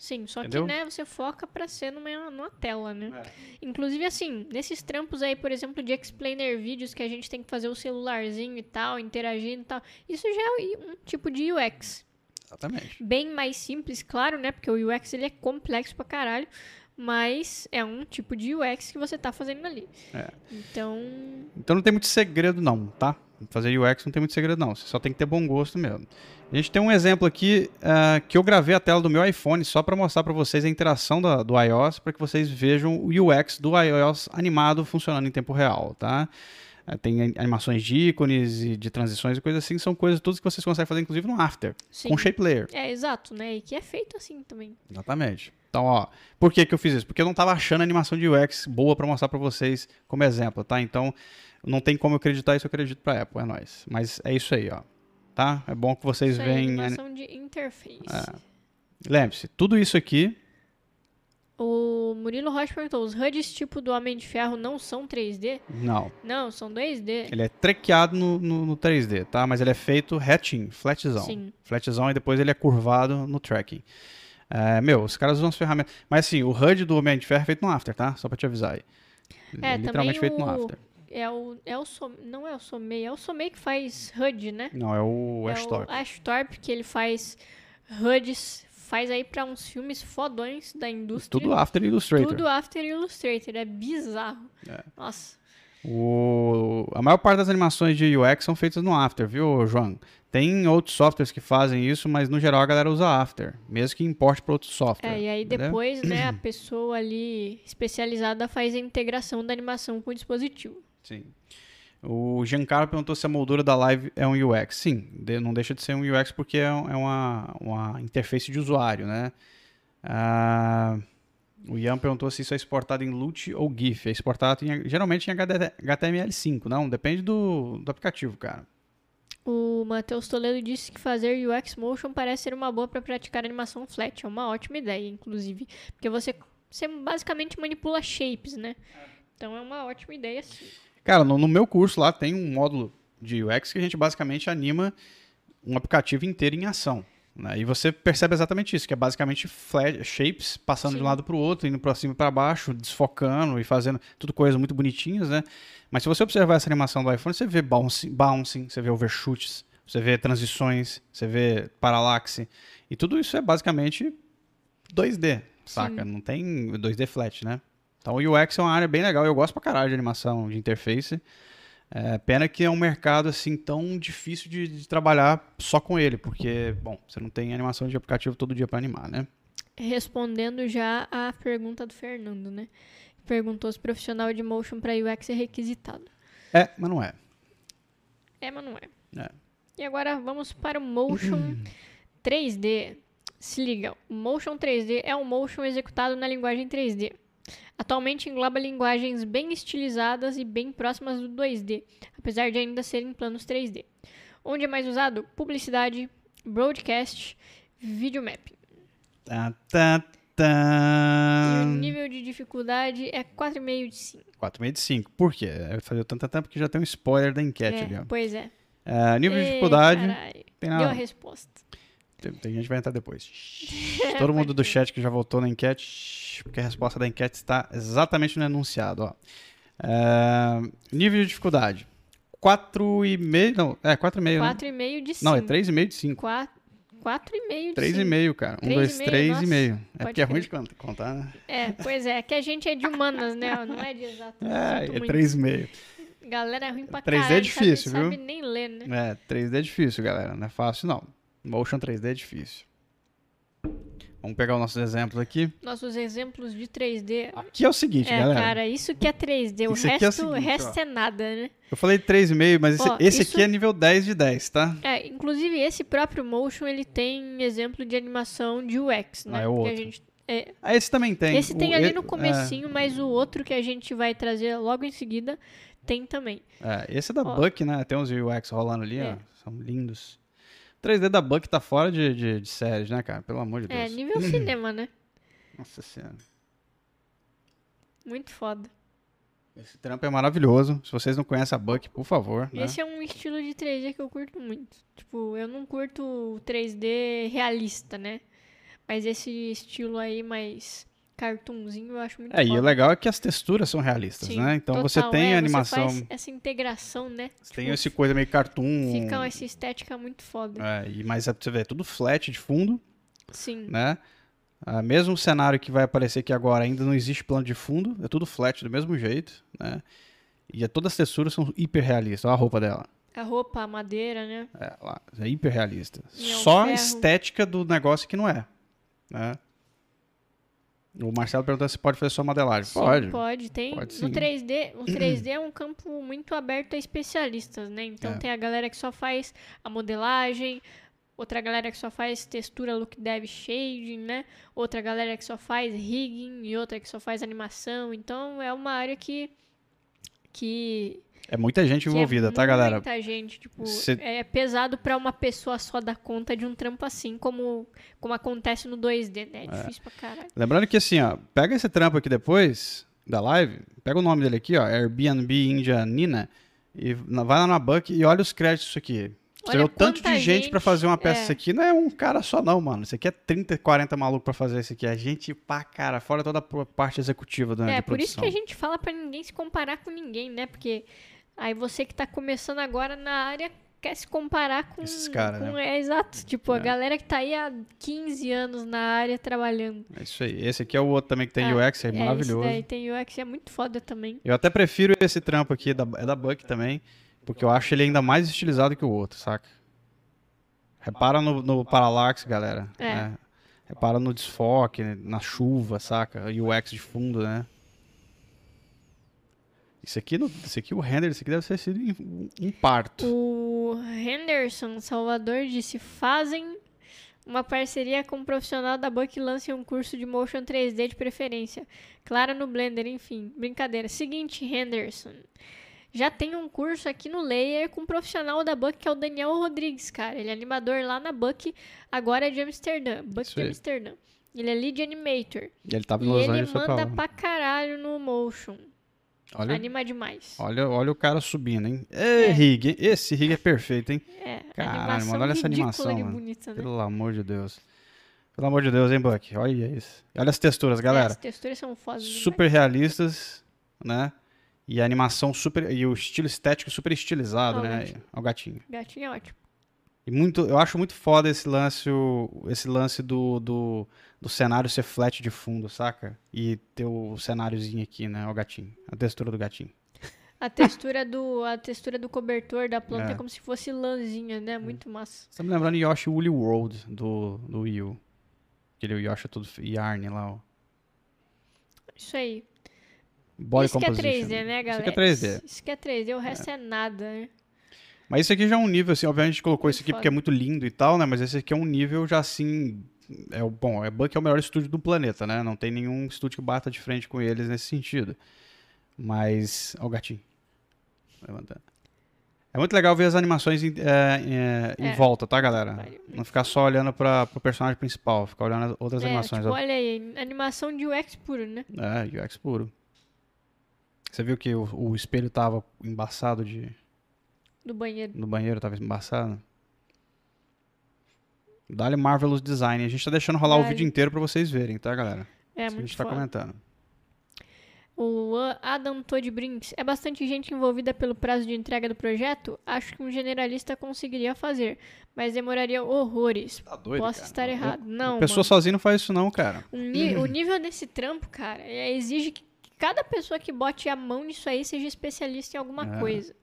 Sim, só Entendeu? que, né, você foca pra ser numa, numa tela, né? É. Inclusive, assim, nesses trampos aí, por exemplo, de explainer vídeos que a gente tem que fazer o celularzinho e tal, interagindo e tal, isso já é um tipo de UX. Exatamente. Bem mais simples, claro, né? Porque o UX ele é complexo pra caralho, mas é um tipo de UX que você tá fazendo ali. É. Então, Então não tem muito segredo não, tá? Fazer UX não tem muito segredo não, você só tem que ter bom gosto mesmo. A gente tem um exemplo aqui ah, que eu gravei a tela do meu iPhone só para mostrar para vocês a interação da- do iOS, para que vocês vejam o UX do iOS animado funcionando em tempo real, tá? Ah, Tem an- animações de ícones e de transições e coisas assim, são coisas todas que vocês conseguem fazer inclusive no After, sim. com Shape Layer. É, exato, né? E que é feito assim também. Exatamente. Então, ó, por que, que eu fiz isso? Porque eu não tava achando animação de UX boa para mostrar para vocês como exemplo, tá? Então, não tem como eu acreditar isso, eu acredito pra Apple, é nóis. Mas é isso aí, ó. Tá? É bom que vocês Isso veem. animação de interface. É. Lembre-se, tudo isso aqui, O Murilo Rocha perguntou: os HUDs tipo do Homem de Ferro não são 3D? não. Não, são 2D. Ele é trequeado no, no, no 3D, tá? Mas ele é feito retinho, flatzão. Sim. Flatzão e depois ele é curvado no tracking. É, meu, os caras usam as ferramentas. Mas assim, o HUD do Homem de Ferro é feito no After, tá? Só pra te avisar aí. Ele É, literalmente também feito no o- After. É o, é o Som- não é o Somei, é o Somei que faz HUD, né? Não, é o é Ashtor. o Ashtorp que ele faz HUDs, faz aí pra uns filmes fodões da indústria. Tudo After Illustrator. Tudo After Illustrator, é bizarro. É. Nossa. O... A maior parte das animações de UX são feitas no After, viu, João? Tem outros softwares que fazem isso, mas no geral a galera usa After, mesmo que importe para outro software. É, e aí entendeu? depois, né, a pessoa ali especializada faz a integração da animação com o dispositivo. Sim. O Giancarlo perguntou se a moldura da live é um UX. Sim, não deixa de ser um UX porque é, é uma, uma interface de usuário, né? Ah, o Ian perguntou se isso é exportado em LUT ou GIF. É exportado em- geralmente em HD HTML5, não? Depende do, do aplicativo, cara. O Matheus Toledo disse que fazer UX Motion parece ser uma boa para praticar animação flat. É uma ótima ideia, inclusive. Porque você, você basicamente manipula shapes, né? Então é uma ótima ideia, sim. Cara, no, no meu curso lá tem um módulo de UX que a gente basicamente anima um aplicativo inteiro em ação. né? E você percebe exatamente isso, que é basicamente shapes passando de Sim. um lado para o outro, indo para cima e para baixo, desfocando e fazendo tudo coisas muito bonitinhas, né? Mas se você observar essa animação do iPhone, você vê bouncing, bouncing você vê overshoots, você vê transições, você vê paralaxe. E tudo isso é basicamente 2D, saca? Não tem 2D flat, né? Então o UX é uma área bem legal. Eu gosto pra caralho de animação, de interface. É, pena que é um mercado assim tão difícil de, de trabalhar só com ele, porque, bom, você não tem animação de aplicativo todo dia pra animar, né? Respondendo já a pergunta do Fernando, né? Perguntou se profissional de motion para UX é requisitado. É, mas não é. É, mas não é. É. E agora vamos para o Motion 3D. Se liga, o Motion 3D é um motion executado na linguagem 3D. Atualmente engloba linguagens bem estilizadas e bem próximas do 2D, apesar de ainda serem planos 3D. Onde é mais usado? Publicidade, broadcast, videomapping. Tá, tá, E o tá. nível de dificuldade é 4,5 de 5. 4,5 de 5. Por quê? Falei tanto tempo que já tem um spoiler da enquete É, ali, ó. pois é. É, nível de Ei, dificuldade. carai, tem Deu nada. a resposta. Tem, tem gente que vai entrar depois. Todo mundo do chat que já votou na enquete, porque a resposta da enquete está exatamente no enunciado. Ó. É, nível de dificuldade. 4,5. Não, é 4,5. Né? 4,5 de 5. Não, é 3,5 de 5. 4,5 de 5. 3,5, cara. 1, 2, 3,5, 3 nossa, e meio. É porque é ruim de cont- contar, né? É, pois é, que a gente é de humanas, né? Não é de exato. É, é muito. 3,5. Galera é ruim pra 3D é caralho. difícil, sabe, viu? Sabe nem ler, né? É, 3D é difícil, galera. Não é fácil, não. Motion 3D é difícil. Vamos pegar os nossos exemplos aqui. Nossos exemplos de 3D. Aqui é o seguinte, É, galera. cara, isso que é 3D. O aqui é o resto, o seguinte, resto ó. é nada, né? Eu falei 3,5, mas esse, Ó, esse isso- aqui é nível 10 de 10, tá? É, inclusive esse próprio Motion, ele tem exemplo de animação de UX, né? Ah, é o outro. gente- é, Ah, esse também tem. esse tem O- ali no comecinho, mas o outro que a gente vai trazer logo em seguida tem também. É, é, esse é da Ó. Buck, né? Tem uns UX rolando ali, É. ó. São lindos. 3D da Buck tá fora de, de, de séries, né, cara? Pelo amor de É, Deus. nível cinema, né? Nossa senhora. Muito foda. Esse trampo é maravilhoso. Se vocês não conhecem a Buck, por favor. Né? Esse é um estilo de 3D que eu curto muito. Tipo, eu não curto 3D realista, né? Mas esse estilo aí mais cartoonzinho eu acho muito É, e foda. o legal é que as texturas são realistas, Sim, né? Então total, você tem é, a animação, Você essa integração, né? tem Tipo, esse coisa meio cartoon. Fica essa estética muito foda. É, e, mas é, você vê, é tudo flat de fundo, Sim. né? Ah, mesmo cenário que vai aparecer aqui agora ainda não existe plano de fundo, é tudo flat do mesmo jeito, né? E é- todas as texturas são hiper realistas. Olha a roupa dela. A roupa, a madeira, né? É, lá, é hiper realista. E é um Só a estética do negócio que não é. Né? O Marcelo perguntou se pode fazer só modelagem. Sim, pode. Pode, tem. Pode no sim. 3D, o 3D é um campo muito aberto a especialistas, né? Então É. tem a galera que só faz a modelagem, outra galera que só faz textura, look dev, shading, né? Outra galera que só faz rigging e outra que só faz animação. Então é uma área que que, É muita gente que é envolvida, tá, galera? Muita gente, tipo, Cê- é pesado pra uma pessoa só dar conta de um trampo assim, como como acontece no 2D, né? É difícil pra caralho. Lembrando que assim, ó, pega esse trampo aqui depois da live, pega o nome dele aqui, ó, Airbnb India Nina, e vai lá na Buck e olha os créditos disso aqui. Você Olha o tanto de gente gente, pra fazer uma peça é. isso aqui, não é um cara só não, mano. Isso aqui é 30, 40 maluco pra fazer isso aqui. É gente pra cara, fora toda a parte executiva da É, por isso que a produção. gente fala pra ninguém se comparar com ninguém, né? Porque aí você que tá começando agora na área quer se comparar com. Esses caras, né? É exato. Tipo, a É. galera que tá aí há 15 anos na área trabalhando. É isso aí. Esse aqui é o outro também que tem Ah, UX, é, Esse maravilhoso. daí tem UX, é muito foda também. Eu até prefiro esse trampo aqui, da, é da Buck também, porque eu acho ele ainda mais estilizado que o outro, saca? Repara no, no Parallax, galera. É. né? Repara no desfoque, na chuva, saca? UX de fundo, né? Isso aqui, isso aqui, o render, isso aqui deve ter sido um, parto. O Henderson Salvador disse: fazem uma parceria com um profissional da Buck e lancem um curso de motion 3D de preferência. Claro, no Blender, enfim. Brincadeira. Seguinte, Henderson. Já tem um curso aqui no Layer com um profissional da Buck, que é o Daniel Rodrigues, cara. Ele é animador lá na Buck, agora é de Amsterdã. Buck de. Amsterdã. Ele é lead animator. E ele tava E Los ele Angeles, manda pra caralho no motion. Olha, Anima demais. olha, olha o cara subindo, hein? Ei, É. rig, esse rig é perfeito, hein? É, Caralho, mano, olha essa animação, mano. bonita, né? Pelo amor de Deus. Pelo amor de Deus, hein, Buck? Olha isso. Olha as texturas, É, galera. as texturas são fodas demais. super realistas, né? E a animação super. E o estilo estético super estilizado, né? gatinho. Ó, o gatinho. Gatinho é ótimo. E muito, eu acho muito foda esse lance, esse lance do, do, do cenário ser flat de fundo, saca? E ter o cenáriozinho aqui, né? O gatinho. A textura do gatinho. A textura do, a textura do cobertor da planta é, É. como se fosse lãzinha, né? Muito massa. Você tá me lembrando Yoshi Woolly World do, do Wii U. Aquele Yoshi todo yarn lá, ó. Isso aí. Body isso que é composition. 3D, né, Isso galera? aqui é 3D. Isso que é 3D, o resto é, nada, né? Mas isso aqui já é um nível, assim, obviamente a gente colocou isso aqui foda. porque é muito lindo e tal, né? Mas esse aqui é um nível já assim. É o bom, é Buck é o melhor estúdio do planeta, né? Não tem nenhum estúdio que bata de frente com eles nesse sentido. Mas. Ó, o gatinho. Levantando. É muito legal ver as animações em, é, é, em É. volta, tá, galera? Não ficar só olhando para pro personagem principal, ficar olhando as outras É, animações. tipo, olha aí, animação de UX puro, né? É, UX puro. Você viu que o, o espelho tava embaçado de, Do banheiro. no banheiro, tava embaçado? Dá-lhe Marvelous Design. A gente tá deixando rolar o Dá-lhe. vídeo inteiro pra vocês verem, tá, galera? É, Isso que a muito gente tá foda. comentando. O Adam Todd Brinks. É bastante gente envolvida pelo prazo de entrega do projeto? Acho que um generalista conseguiria fazer, mas demoraria horrores. Tá doido, Posso cara. estar Não- errado. Não, pessoa mano. sozinha não faz isso não, cara. O, o nível desse trampo, cara, é- exige que cada pessoa que bote a mão nisso aí seja especialista em alguma É. coisa.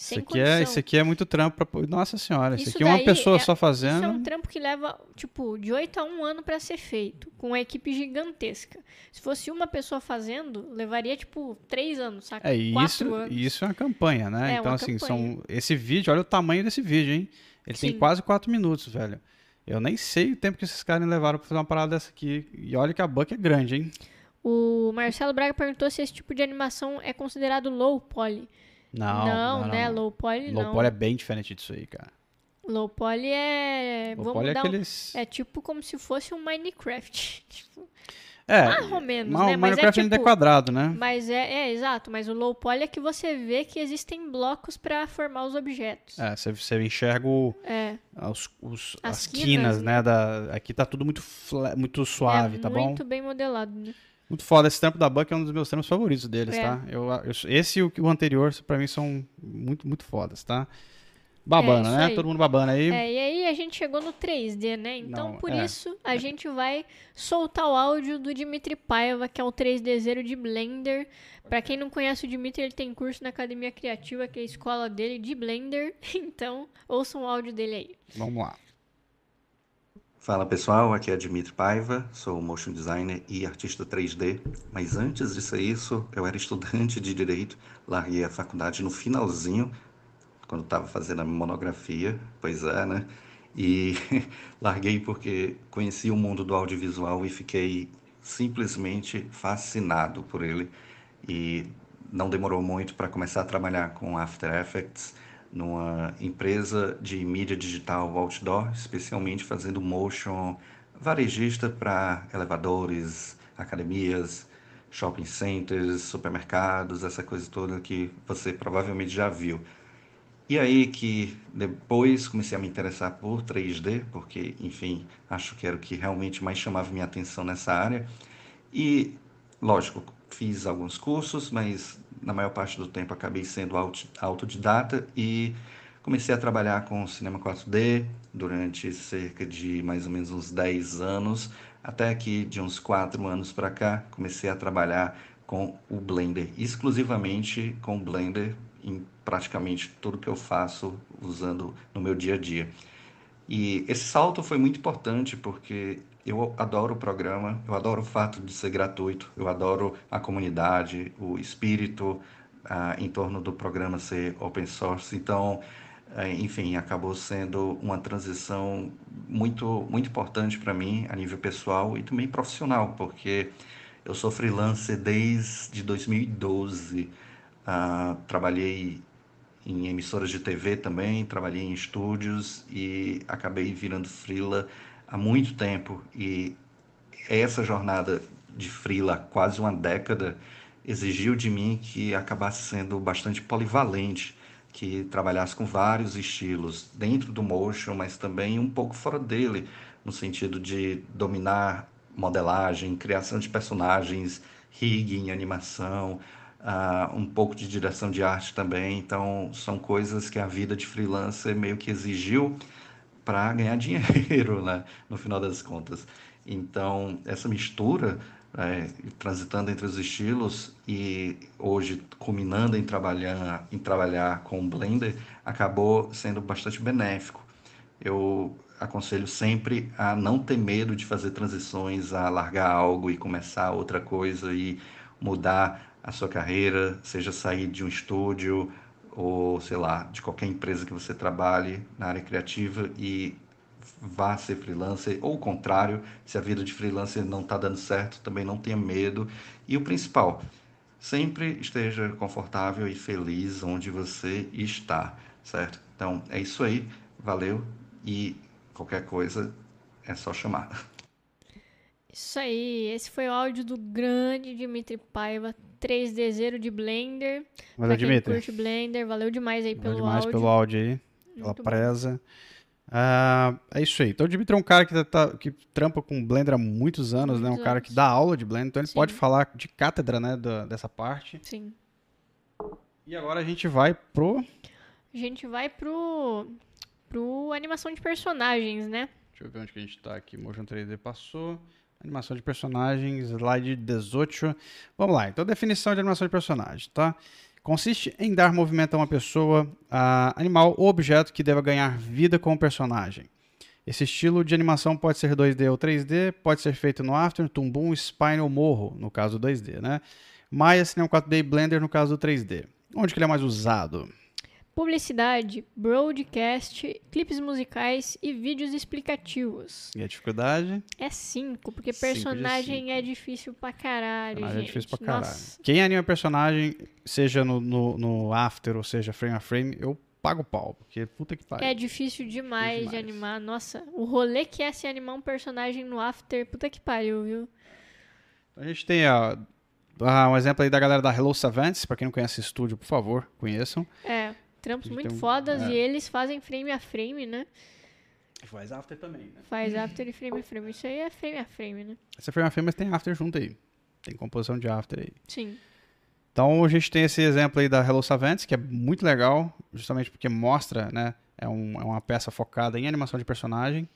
Isso aqui, condição. é, isso aqui é muito trampo pra... Nossa senhora, isso, Isso aqui é uma pessoa é- só fazendo. Isso é um trampo que leva, tipo, de 8 a 1 ano pra ser feito, com uma equipe gigantesca. Se fosse uma pessoa fazendo, levaria, tipo, 3 anos, saca? É, Quatro isso, anos. e isso é uma campanha, né? É, então, assim, campanha. são. Esse vídeo, olha o tamanho desse vídeo, hein? Ele tem Sim. quase 4 minutos, velho. Eu nem sei o tempo que esses caras levaram pra fazer uma parada dessa aqui. E olha que a Buck é grande, hein? O Marcelo Braga perguntou se esse tipo de animação é considerado low poly. Não, não, não. né? não. Low poly Low não. poly é bem diferente disso aí, cara. Low poly é... Low Vamos poly é dar um- aqueles. É tipo como se fosse um Minecraft. tipo, É, mais ou menos, Ma- né? Mas é Minecraft ainda é tipo... quadrado, né? Mas é, é, exato, mas o low poly é que você vê que existem blocos para formar os objetos. É, você, você enxerga o- É, os- os- As as quinas, quinas, né? né? Da, aqui tá tudo muito, muito suave, é tá bom? muito bem modelado, né? Muito foda. Esse trampo da Buck é um dos meus trampos favoritos deles, É. tá? Eu, eu- esse e o, o anterior, pra mim, são muito, muito fodas, tá? É, Babana, isso né? aí. Todo mundo babana aí. É, e aí a gente chegou no 3D, né? Então, Não, por é. isso, a gente vai soltar o áudio do Dimitri Paiva, que é o 3Dzeiro de Blender. Pra quem não conhece o Dimitri, ele tem curso na Academia Criativa, que é a escola dele de Blender. Então, ouçam o áudio dele aí. Vamos lá. Fala pessoal, aqui é Dimitri Paiva, sou motion designer e artista 3D, mas antes disso isso, eu era estudante de direito, larguei a faculdade no finalzinho, quando estava fazendo a monografia, pois é, né? E larguei porque conheci o mundo do audiovisual e fiquei simplesmente fascinado por ele. E não demorou muito para começar a trabalhar com After Effects numa empresa de mídia digital outdoor, especialmente fazendo motion varejista para elevadores, academias, shopping centers, supermercados, essa coisa toda que você provavelmente já viu. E aí que depois comecei a me interessar por 3D, porque, enfim, acho que era o que realmente mais chamava minha atenção nessa área. E, lógico, fiz alguns cursos, mas na maior parte do tempo acabei sendo auto- autodidata e comecei a trabalhar com cinema 4D durante cerca de mais ou menos uns 10 anos, até que de uns 4 anos para cá comecei a trabalhar com o Blender, exclusivamente com o Blender em praticamente tudo que eu faço usando no meu dia a dia. E esse salto foi muito importante porque eu adoro o programa, eu adoro o fato de ser gratuito, eu adoro a comunidade, o espírito ah, em torno do programa ser open source. Então, eh, enfim, acabou sendo uma transição muito, muito importante para mim a nível pessoal e também profissional, porque eu sou freelancer desde 2012. Ah, trabalhei em emissoras de TV também, trabalhei em estúdios e acabei virando freela há muito tempo. E essa jornada de freela, há quase uma década, exigiu de mim que acabasse sendo bastante polivalente, que trabalhasse com vários estilos dentro do motion, mas também um pouco fora dele, no sentido de dominar modelagem, criação de personagens, rigging, animação, ah, um pouco de direção de arte também. Então, são coisas que a vida de freelancer meio que exigiu para ganhar dinheiro, né? No final das contas. Então, essa mistura, é, transitando entre os estilos e hoje culminando em trabalhar, em trabalhar com o Blender, acabou sendo bastante benéfico. Eu aconselho sempre a não ter medo de fazer transições, a largar algo e começar outra coisa e mudar a sua carreira, seja sair de um estúdio ou, sei lá, de qualquer empresa que você trabalhe na área criativa e vá ser freelancer, ou o contrário, se a vida de freelancer não está dando certo, também não tenha medo. E o principal, sempre esteja confortável e feliz onde você está, certo? Então é isso aí, valeu e qualquer coisa é só chamar. Isso aí, esse foi o áudio do grande Dimitri Paiva, 3Dzeiro de Blender. Valeu, Dimitri. curte Blender, valeu demais aí Valeu pelo demais áudio. pelo áudio aí, pela Muito presa. Ah, é isso aí. Então o Dimitri é um cara que, tá- que trampa com Blender há muitos anos, né? Um Muitos cara anos. que dá aula de Blender, então ele Sim. pode falar de cátedra, né, da- dessa parte. Sim. E agora a gente vai pro... A gente vai pro, pro animação de personagens, né? Deixa eu ver onde que a gente tá aqui. Motion 3D passou. Animação de personagens, slide 18. Vamos lá. Então, definição de animação de personagem, tá? Consiste em dar movimento a uma pessoa, a animal ou objeto que deva ganhar vida com o personagem. Esse estilo de animação pode ser 2D ou 3D, pode ser feito no After, Boom, Spine ou Morro, no caso do 2D, né? Maya, Cinema 4D e Blender, no caso do 3D. Onde que ele é mais usado? Publicidade, broadcast, clipes musicais e vídeos explicativos. E a dificuldade? É 5, porque Cinco personagem é difícil pra caralho, Personagem gente. é difícil pra caralho. Nossa. Quem anima personagem, seja no, no, no After ou seja frame a frame, eu pago pau. Porque puta que pariu. É difícil demais, Demais. de animar. Nossa, o rolê que é se animar um personagem no After, puta que pariu, viu? A gente tem ó, ah, um exemplo aí da galera da Hello Savants, pra quem não conhece esse estúdio, por favor, conheçam. É, trampos A muito tem fodas é. e eles fazem frame a frame, né? Faz after também, né? Faz after e frame a frame. Isso aí é frame a frame, né? Essa foi uma filme, mas tem after junto aí. Tem composição de after aí. Sim. Então a gente tem esse exemplo aí da Hello Savants, que é muito legal, justamente porque mostra, né? É, um- é uma peça focada em animação de personagem.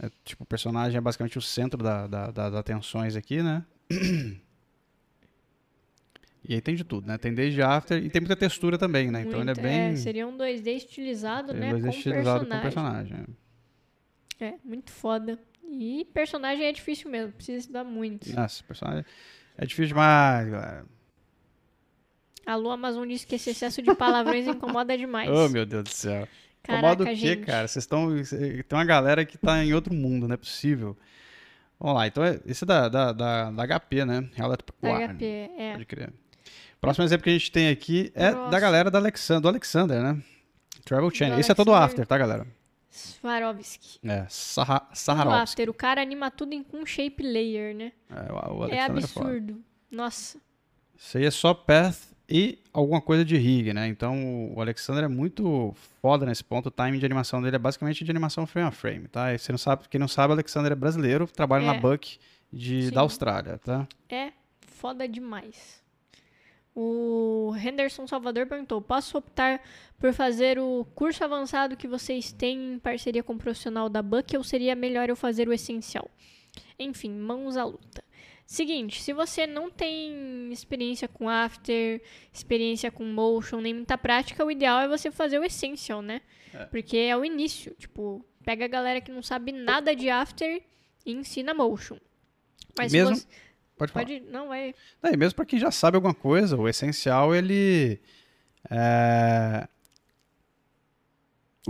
É, tipo, o personagem é basicamente o centro da, da- das atenções aqui, né? E aí tem de tudo, né? Tem desde after e tem muita textura também, né? Então ele é Muito, bem. seria um 2D estilizado, ele né? é Com estilizado personagem. com personagem. é. É, muito foda. E personagem é difícil mesmo, precisa estudar muito. Nossa, personagem. É difícil demais, galera. Alô, Amazon disse que esse excesso de palavrões incomoda demais. Oh, meu Deus do céu. Caraca, Incomoda o quê, cara? Vocês estão. Tem uma galera que tá em outro mundo, não é possível. Vamos lá, então é- esse é da, da, da, da HP, né? Da Packard. HP, é. Pode crer. Próximo exemplo que a gente tem aqui é da Próximo. galera da Alexander, do Alexander, né? Travel Channel. Do Esse é todo after, tá, galera? Swarovski. É, Saharovski. after. O cara anima tudo em com shape layer, né? É, o É Alexander é foda. absurdo. Nossa. Isso aí é só path e alguma coisa de rig, né? Então o Alexander é muito foda nesse ponto. O timing de animação dele é basicamente de animação frame a frame, tá? E você não sabe, quem não sabe, o Alexander é brasileiro, trabalha na É. Buck de, Sim. da Austrália, tá? É foda demais. O Henderson Salvador perguntou: Posso optar por fazer o curso avançado que vocês têm em parceria com o profissional da Buck ou seria melhor eu fazer o essencial? Enfim, mãos à luta. Seguinte, se você não tem experiência com After, experiência com Motion, nem muita prática, o ideal é você fazer o Essential, né? Porque é o início. Tipo, pega a galera que não sabe nada de After e ensina Motion. Mas Mesmo- se você... Pode falar. Pode, não, vai. É, e mesmo pra quem já sabe alguma coisa, o essencial, ele... É...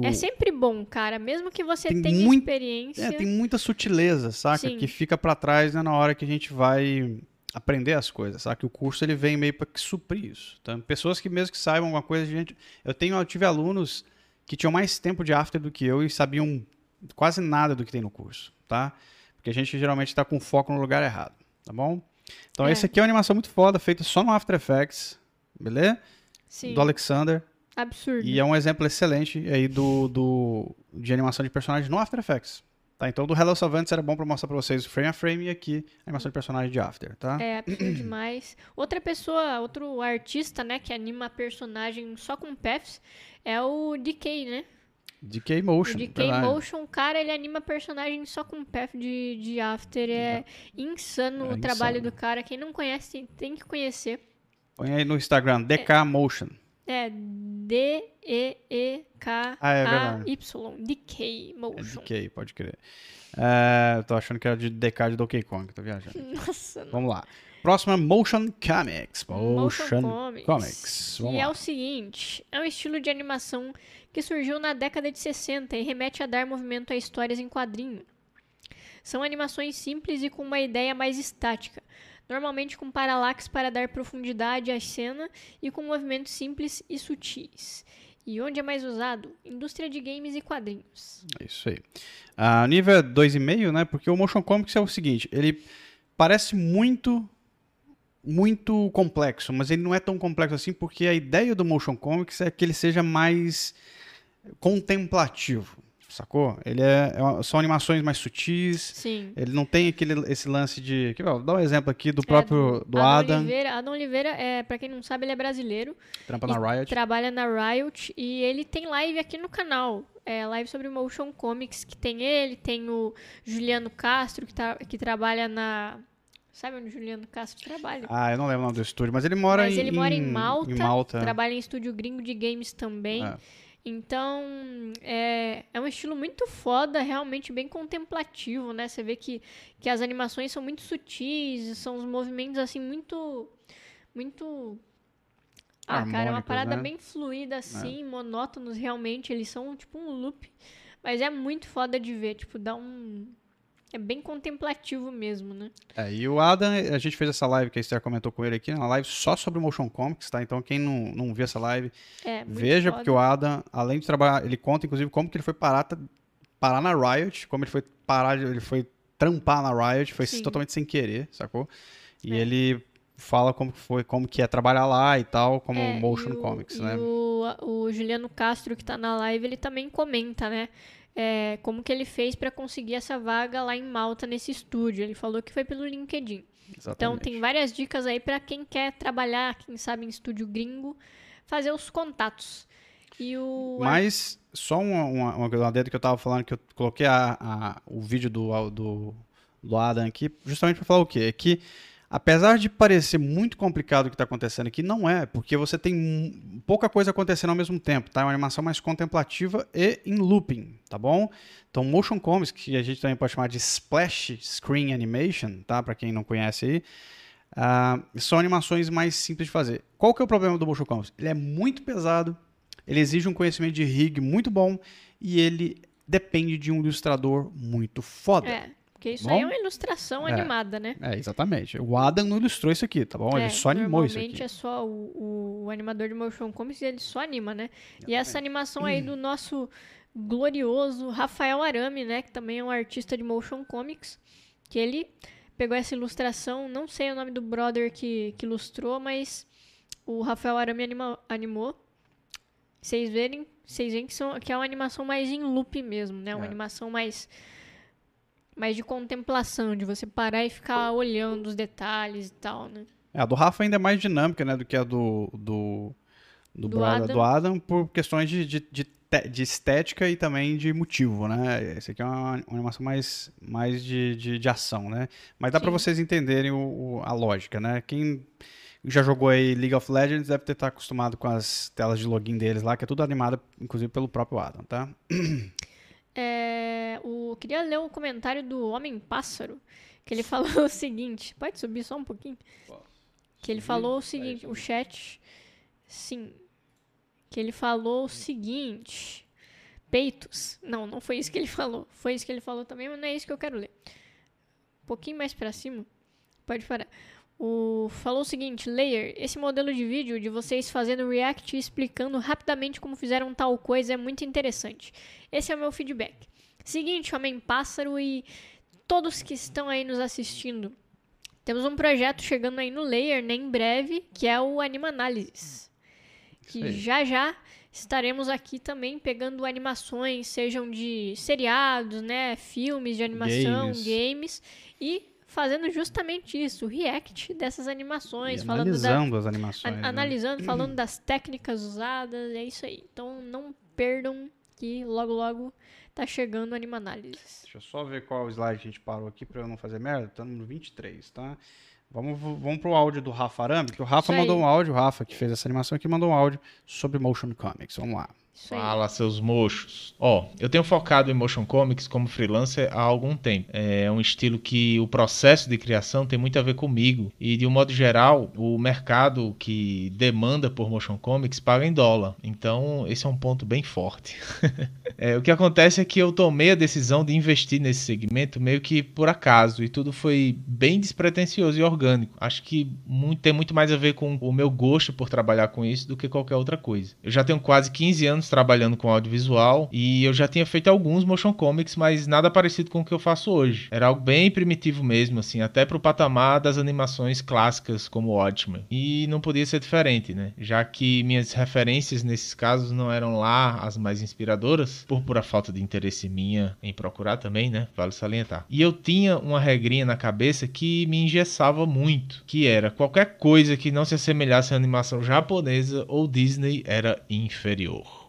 É o- sempre bom, cara. Mesmo que você Tem tenha muito- experiência. É, tem muita sutileza, saca? Sim. Que fica pra trás né, na hora que a gente vai aprender as coisas, saca? O curso ele vem meio que suprir isso. Então, pessoas que mesmo que saibam alguma coisa, gente, eu tenho, eu tive alunos que tinham mais tempo de after do que eu e sabiam quase nada do que tem no curso, tá? Porque a gente geralmente tá com foco no lugar errado, tá bom? Então É. esse aqui é uma animação muito foda, feita só no After Effects, beleza? Sim, Do Alexander. absurdo. E é um exemplo excelente aí do, do, de animação de personagem no After Effects. Tá, então do Hello Savantes era bom pra mostrar pra vocês o frame a frame e aqui a animação de personagem de After, tá? É absurdo demais. Outra pessoa, outro artista, né, que anima personagem só com paths é o DK, né? DK O Motion. DK verdade. Motion, cara, ele anima personagem só com path de, de After. É insano É o trabalho insano. do cara. Quem não conhece tem, tem que conhecer. Põe aí no Instagram, DK Motion. É Ah, é D-E-E-K-A-Y. DK É Motion. DK, pode crer. É, tô achando que era de DK de Donkey Kong, tô viajando. Nossa, não. Vamos lá. Próxima, Motion Comics. Motion Motion, Comics. Comics. E é lá. o seguinte, é um estilo de animação que surgiu na década de 60 e remete a dar movimento a histórias em quadrinho. São animações simples e com uma ideia mais estática, normalmente com paralaxe para dar profundidade à cena e com movimentos simples e sutis. E onde é mais usado? Indústria de games e quadrinhos. É Isso aí. A nível é 2,5, né? Porque o Motion Comics é o seguinte, ele parece muito muito complexo, mas ele não é tão complexo assim porque a ideia do Motion Comics é que ele seja mais contemplativo, sacou? Ele é, é são animações mais sutis, Sim. ele não tem aquele esse lance de, aqui, ó, dá um exemplo aqui do próprio do Adam, Oliveira, Adam Oliveira, é, para quem não sabe, ele é brasileiro. trampa na Riot. Trabalha na Riot e ele tem live aqui no canal. É live sobre motion comics que tem ele, tem o Juliano Castro que, tá, que trabalha na. Sabe onde o Juliano Castro trabalha? Ah, eu não lembro o nome do estúdio, mas ele mora Mas em ele mora em Malta, em Malta. trabalha em estúdio gringo de games também. É. Então, é, é um estilo muito foda, realmente bem contemplativo, né? Você vê que, que as animações são muito sutis, são os movimentos, assim, muito... Muito... Ah, cara, é uma Harmônicos, parada né? bem fluida, assim, monótonos, realmente. Eles são, tipo, um loop. Mas é muito foda de ver, tipo, dá um... É bem contemplativo mesmo, né? É, e o Adam, a gente fez essa live que a Esther comentou com ele aqui, uma live só sobre Motion Comics, tá? Então quem não, não viu essa live, É, veja, foda. porque o Adam, além de trabalhar, ele conta inclusive como que ele foi parar, tá- parar na Riot, como ele foi parar, ele foi trampar na Riot, foi Sim. totalmente sem querer, sacou? E é. ele fala como foi, como que é trabalhar lá e tal, como é, motion o, comics, né? O, o Juliano Castro que tá na live, ele também comenta, né? É, como que ele fez para conseguir essa vaga lá em Malta nesse estúdio. Ele falou que foi pelo LinkedIn. Exatamente. Então tem várias dicas aí para quem quer trabalhar, quem sabe em estúdio gringo, fazer os contatos. E o Mas só uma, uma, uma que eu tava falando que eu coloquei a, a o vídeo do, do, do Adam aqui, justamente para falar o quê? É que Apesar de parecer muito complicado o que está acontecendo aqui, não é, porque você tem pouca coisa acontecendo ao mesmo tempo, tá? É uma animação mais contemplativa e em looping, tá bom? Então, motion comics, que a gente também pode chamar de splash screen animation, tá? Para quem não conhece aí, uh, são animações mais simples de fazer. Qual que é o problema do motion comics? Ele é muito pesado, ele exige um conhecimento de rig muito bom e ele depende de um ilustrador muito foda. É. Porque isso bom? aí é uma ilustração é, animada, né? É, exatamente. O Adam não ilustrou isso aqui, tá bom? É, ele só animou isso aqui. Normalmente é só o, o, animador de motion comics, ele só anima, né? Exatamente. E essa animação aí do nosso glorioso Rafael Arame, né? Que também é um artista de motion comics. Que ele pegou essa ilustração, não sei o nome do brother que, que ilustrou, mas o Rafael Arame anima, animou. Vocês verem, vocês veem que, são, que é uma animação mais em loop mesmo, né? Uma é. animação mais mais de contemplação, de você parar e ficar olhando os detalhes e tal, né? É, a do Rafa ainda é mais dinâmica, né, do que a do, do, do, do, Adam. do Adam, por questões de, de, de, de, estética e também de motivo, né? Esse aqui é uma, uma animação mais, mais de, de, de ação, né? Mas dá para vocês entenderem o, o, a lógica, né? Quem já jogou aí League of Legends deve ter estar acostumado com as telas de login deles lá, que é tudo animado, inclusive, pelo próprio Adam, tá? É, o, queria ler um comentário do Homem Pássaro, que ele falou o seguinte. Pode subir só um pouquinho? Que ele falou o seguinte, o chat. Sim. Que ele falou o seguinte. Peitos. Não, não foi isso que ele falou. Foi isso que ele falou também, mas não é isso que eu quero ler. Um pouquinho mais para cima. Pode parar. O, falou o seguinte, Layer, esse modelo de vídeo de vocês fazendo react e explicando rapidamente como fizeram tal coisa é muito interessante. Esse é o meu feedback. Seguinte, Homem Pássaro e todos que estão aí nos assistindo. Temos um projeto chegando aí no Layer, né, em breve, que é o Anima Analysis. Que já já estaremos aqui também pegando animações, sejam de seriados, né, filmes de animação, games, games e fazendo justamente isso, o react dessas animações, falando analisando da, as animações, an né? analisando, falando das técnicas usadas, é isso aí. Então não perdam que logo logo tá chegando o Anima Análise. Deixa eu só ver qual slide a gente parou aqui para eu não fazer merda. Estamos no 23, tá? Vamos, vamos pro áudio do Rafa Arambi, que o Rafa mandou um áudio, o Rafa que fez essa animação aqui mandou um áudio sobre motion comics. Vamos lá. Fala, seus mochos. Ó, eu tenho focado em motion comics como freelancer há algum tempo. É um estilo que o processo de criação tem muito a ver comigo. E, de um modo geral, o mercado que demanda por motion comics paga em dólar. Então, esse é um ponto bem forte. é, o que acontece é que eu tomei a decisão de investir nesse segmento meio que por acaso. E tudo foi bem despretensioso e orgânico. Acho que muito, tem muito mais a ver com o meu gosto por trabalhar com isso do que qualquer outra coisa. Eu já tenho quase 15 anos trabalhando com audiovisual e eu já tinha feito alguns motion comics, mas nada parecido com o que eu faço hoje. Era algo bem primitivo mesmo, assim, até pro patamar das animações clássicas como Watchmen. E não podia ser diferente, né? Já que minhas referências nesses casos não eram lá as mais inspiradoras, por pura falta de interesse minha em procurar também, né? Vale salientar. E eu tinha uma regrinha na cabeça que me engessava muito, que era qualquer coisa que não se assemelhasse à animação japonesa ou Disney era inferior.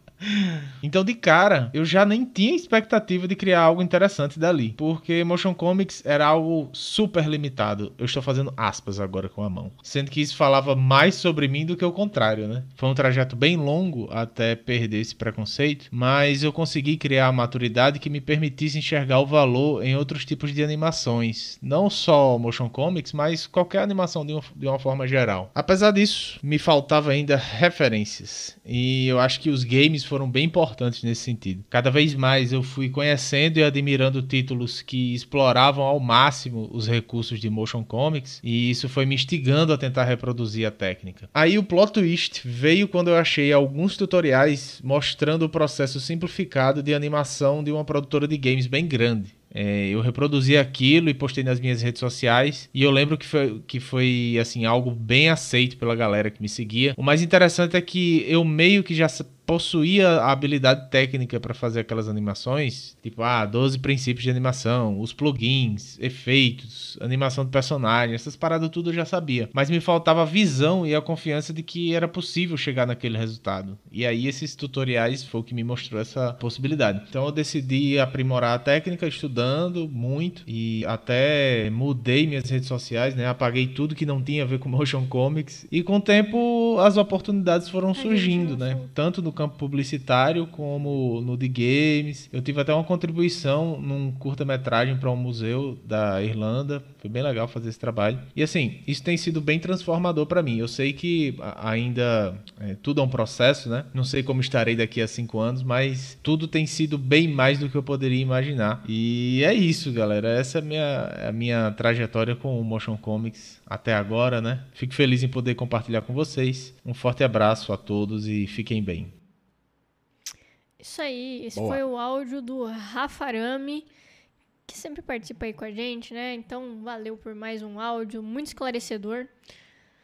Então, de cara, eu já nem tinha expectativa de criar algo interessante dali, porque Motion Comics era algo super limitado. Eu estou fazendo aspas agora com a mão, sendo que isso falava mais sobre mim do que o contrário, né? Foi um trajeto bem longo até perder esse preconceito, mas eu consegui criar a maturidade que me permitisse enxergar o valor em outros tipos de animações, não só Motion Comics, mas qualquer animação de uma, de uma forma geral. Apesar disso, me faltava ainda referências, e eu acho que os games foram bem importantes nesse sentido. Cada vez mais eu fui conhecendo e admirando títulos que exploravam ao máximo os recursos de motion comics e isso foi me instigando a tentar reproduzir a técnica. Aí o plot twist veio quando eu achei alguns tutoriais mostrando o processo simplificado de animação de uma produtora de games bem grande É, eu reproduzi aquilo e postei nas minhas redes sociais. E eu lembro que foi, que foi assim algo bem aceito pela galera que me seguia. O mais interessante é que eu meio que já possuía a habilidade técnica para fazer aquelas animações, tipo, ah, 12 princípios de animação, os plugins, efeitos, animação de personagem, essas paradas tudo eu já sabia. Mas me faltava a visão e a confiança de que era possível chegar naquele resultado. E aí esses tutoriais foi o que me mostrou essa possibilidade. Então eu decidi aprimorar a técnica estudando muito e até mudei minhas redes sociais, né? Apaguei tudo que não tinha a ver com motion comics e com o tempo as oportunidades foram surgindo, né? Tanto no campo publicitário como no de games. Eu tive até uma contribuição num curta-metragem para um museu da Irlanda. Foi bem legal fazer esse trabalho. E assim, isso tem sido bem transformador para mim. Eu sei que ainda é, tudo é um processo, né? Não sei como estarei daqui a cinco anos, mas tudo tem sido bem mais do que eu poderia imaginar. E é isso, galera. Essa é a minha, a minha trajetória com o Motion Comics até agora, né? Fico feliz em poder compartilhar com vocês. Um forte abraço a todos e fiquem bem. Isso aí, esse Boa. foi o áudio do Rafa Arame, que sempre participa aí com a gente, né? Então, valeu por mais um áudio, muito esclarecedor.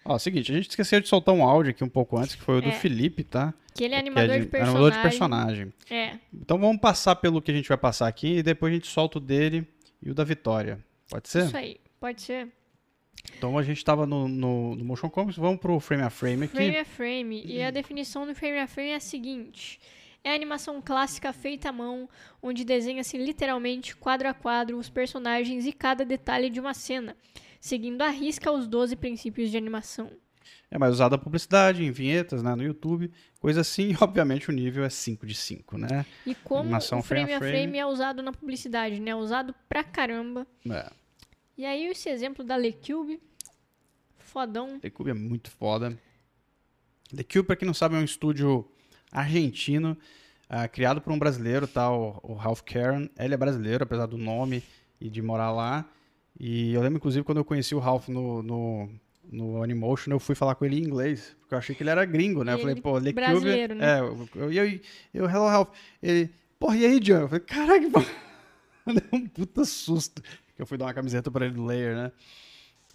Ó, seguinte, a gente esqueceu de soltar um áudio aqui um pouco antes, que foi o do é. Felipe, tá? Que ele é animador, é de, de, personagem. animador de personagem. É. Então vamos passar pelo que a gente vai passar aqui e depois a gente solta o dele e o da Vitória. Pode ser? Isso aí, pode ser. Então a gente estava no, no, no, Motion Comics, vamos pro frame a frame aqui. Frame a frame. E a definição do frame a frame é a seguinte: é a animação clássica feita à mão, onde desenha-se literalmente quadro a quadro os personagens e cada detalhe de uma cena, seguindo à risca os 12 princípios de animação. É mais usada a publicidade, em vinhetas, né, no YouTube, coisa assim, e obviamente o nível é 5 de 5, né? E como animação o frame, a frame, frame é usado na publicidade, né? Usado pra caramba. É. E aí esse exemplo da LeCube, fodão. LeCube é muito foda. LeCube, pra quem não sabe, é um estúdio argentino, uh, criado por um brasileiro, tá? O, o, Ralph Karen. Ele é brasileiro, apesar do nome e de morar lá. E eu lembro, inclusive, quando eu conheci o Ralph no, no, no Animotion, eu fui falar com ele em inglês, porque eu achei que ele era gringo, né? eu falei, pô, Le Brasileiro, Cube... né? É, eu, eu, eu, eu, hello, Ralph. Ele, porra, e aí, John? Eu falei, caraca. Deu um puta susto. Que eu fui dar uma camiseta pra ele do Layer, né?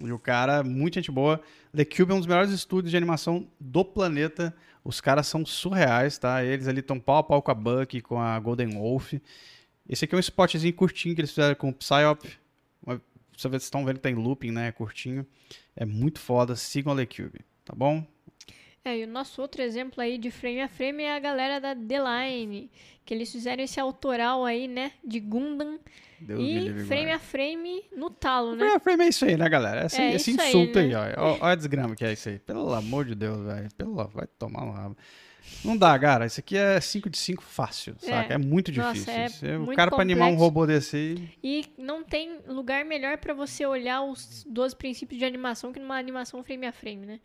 E o cara, muita gente boa. The Cube é um dos melhores estúdios de animação do planeta. Os caras são surreais, tá? Eles ali estão pau a pau com a Buck, com a Golden Wolf. Esse aqui é um spotzinho curtinho que eles fizeram com o Psyop. Vocês estão vendo que tem looping, né? Curtinho. É muito foda. Sigam a The Cube, tá bom? É, e o nosso outro exemplo aí de frame a frame é a galera da The Line, que eles fizeram esse autoral aí, né, de Gundam Deus e frame a frame no talo, né? Frame a frame é isso aí, né, galera? Esse, é esse insulto aí, né? aí, ó. Olha a desgrama que é isso aí. Pelo amor de Deus, velho. Pelo vai tomar um rabo. Não dá, cara. Isso aqui é 5 de 5 fácil, é. saca? É muito difícil. Nossa, é o cara para animar um robô desse aí... E não tem lugar melhor para você olhar os 12 princípios de animação que numa animação frame a frame, né?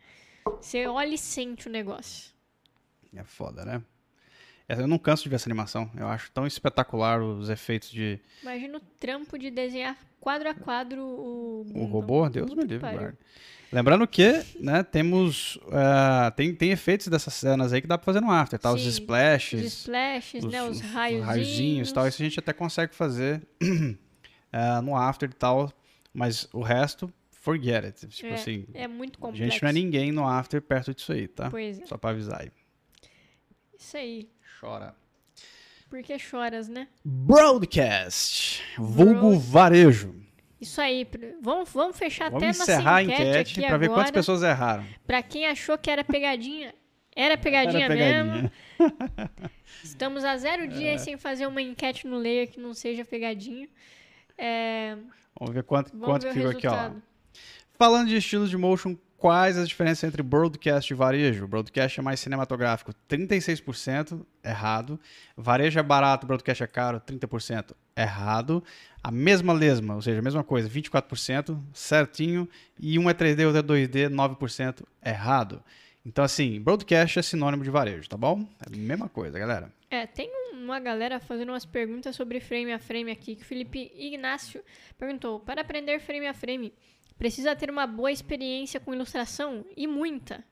Você olha e sente o negócio. É foda, né? Eu não canso de ver essa animação. Eu acho tão espetacular os efeitos de. Imagina o trampo de desenhar quadro a quadro o. O robô? Deus me livre, guarda. Lembrando que, né, temos. Uh, tem, tem efeitos dessas cenas aí que dá pra fazer no After, tá? Sim, os splashes. Os splashes, os, né? Os raiozinhos. raiozinhos e tal. Isso a gente até consegue fazer uh, no After e tal. Mas o resto, forget it. Tipo é, assim. É muito complexo. A gente não é ninguém no After perto disso aí, tá? Pois é. Só pra avisar aí. Isso aí. Chora. Por que choras, né? Broadcast. Vulgo Broad... varejo. Isso aí. Vamos, vamos fechar vamos até encerrar a enquete para ver quantas pessoas erraram. Para quem achou que era pegadinha, era pegadinha, era pegadinha. mesmo. Estamos a zero dias é. sem fazer uma enquete no Layer que não seja pegadinha. É... Vamos ver quanto, vamos quanto ver ficou aqui, ó. Falando de estilos de motion, Quais as diferenças entre broadcast e varejo? Broadcast é mais cinematográfico, 36% errado. Varejo é barato, broadcast é caro, 30% errado. A mesma lesma, ou seja, a mesma coisa, 24% certinho. E um é 3D, outro é 2D, 9% errado. Então, assim, broadcast é sinônimo de varejo, tá bom? É a mesma coisa, galera. É, tem uma galera fazendo umas perguntas sobre frame a frame aqui, que o Felipe Ignácio perguntou: para aprender frame a frame, Precisa ter uma boa experiência com ilustração e muita.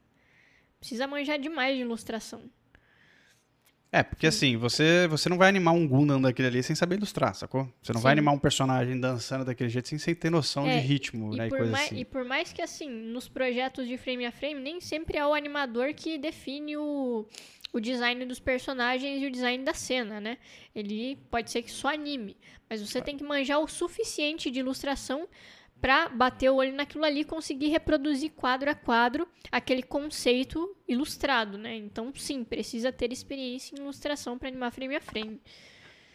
Precisa manjar demais de ilustração. É, porque assim, você, você não vai animar um Gundam daquele ali sem saber ilustrar, sacou? Você não vai Sim. animar um personagem dançando daquele jeito sem, sem ter noção É, de ritmo, E né? E por, coisa mais, assim. e por mais que, assim, nos projetos de frame a frame, nem sempre é o animador que define o, o design dos personagens e o design da cena, né? Ele pode ser que só anime, mas você tem que manjar o suficiente de ilustração pra bater o olho naquilo ali e conseguir reproduzir quadro a quadro aquele conceito ilustrado, né? Então, sim, precisa ter experiência em ilustração pra animar frame a frame.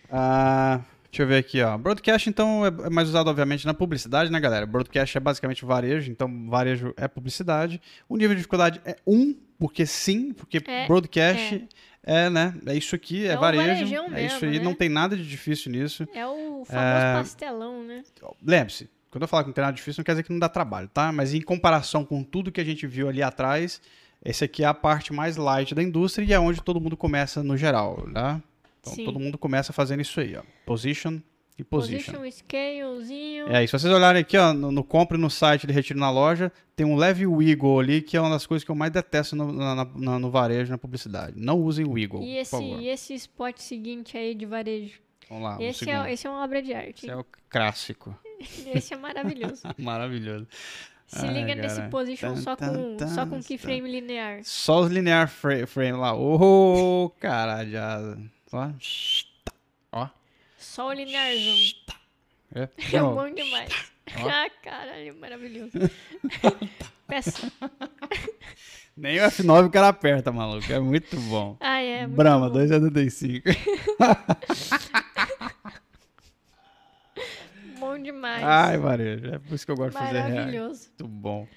Ah, deixa eu ver aqui, ó. Broadcast, então, é é mais usado, obviamente, na publicidade, né, galera? Broadcast é basicamente varejo, então varejo é publicidade. O nível de dificuldade é 1, porque sim, porque É, broadcast é. né? É isso aqui, é, É varejo. é isso mesmo, aí, né? não tem nada de difícil nisso. É o famoso É. pastelão, né? Lembre-se, quando eu falar que não tem nada difícil, não quer dizer que não dá trabalho, tá? Mas em comparação com tudo que a gente viu ali atrás, esse aqui é a parte mais light da indústria e é onde todo mundo começa no geral, né? Então Sim. todo mundo começa fazendo isso aí, ó. Position e position. Position, scalezinho. É, e se vocês olharem aqui, ó, no, no compre no site de retiro na loja, tem um leve wiggle ali, que é uma das coisas que eu mais detesto no, na- na- no varejo, na publicidade. Não usem wiggle, E esse, por favor. e esse spot seguinte aí de varejo? Vamos lá, esse, é, esse é uma obra de arte. Esse é o clássico. Esse é maravilhoso. Maravilhoso. Se Ai, liga nesse cara. position Tan, só com, tan, só com tan, keyframe linear. Só os linear fra- frame lá. Ô, caralho. já- Ó. Ó. Só o linearzão. É, É bom demais. Ó. Ah, caralho, maravilhoso. Peça. Nem o F9 o cara aperta, maluco. É muito bom. Ah, é. muito Brahma, bom. 2,75. Bom demais. Ai, varejo. É por isso que eu gosto de fazer react. Maravilhoso. Muito bom.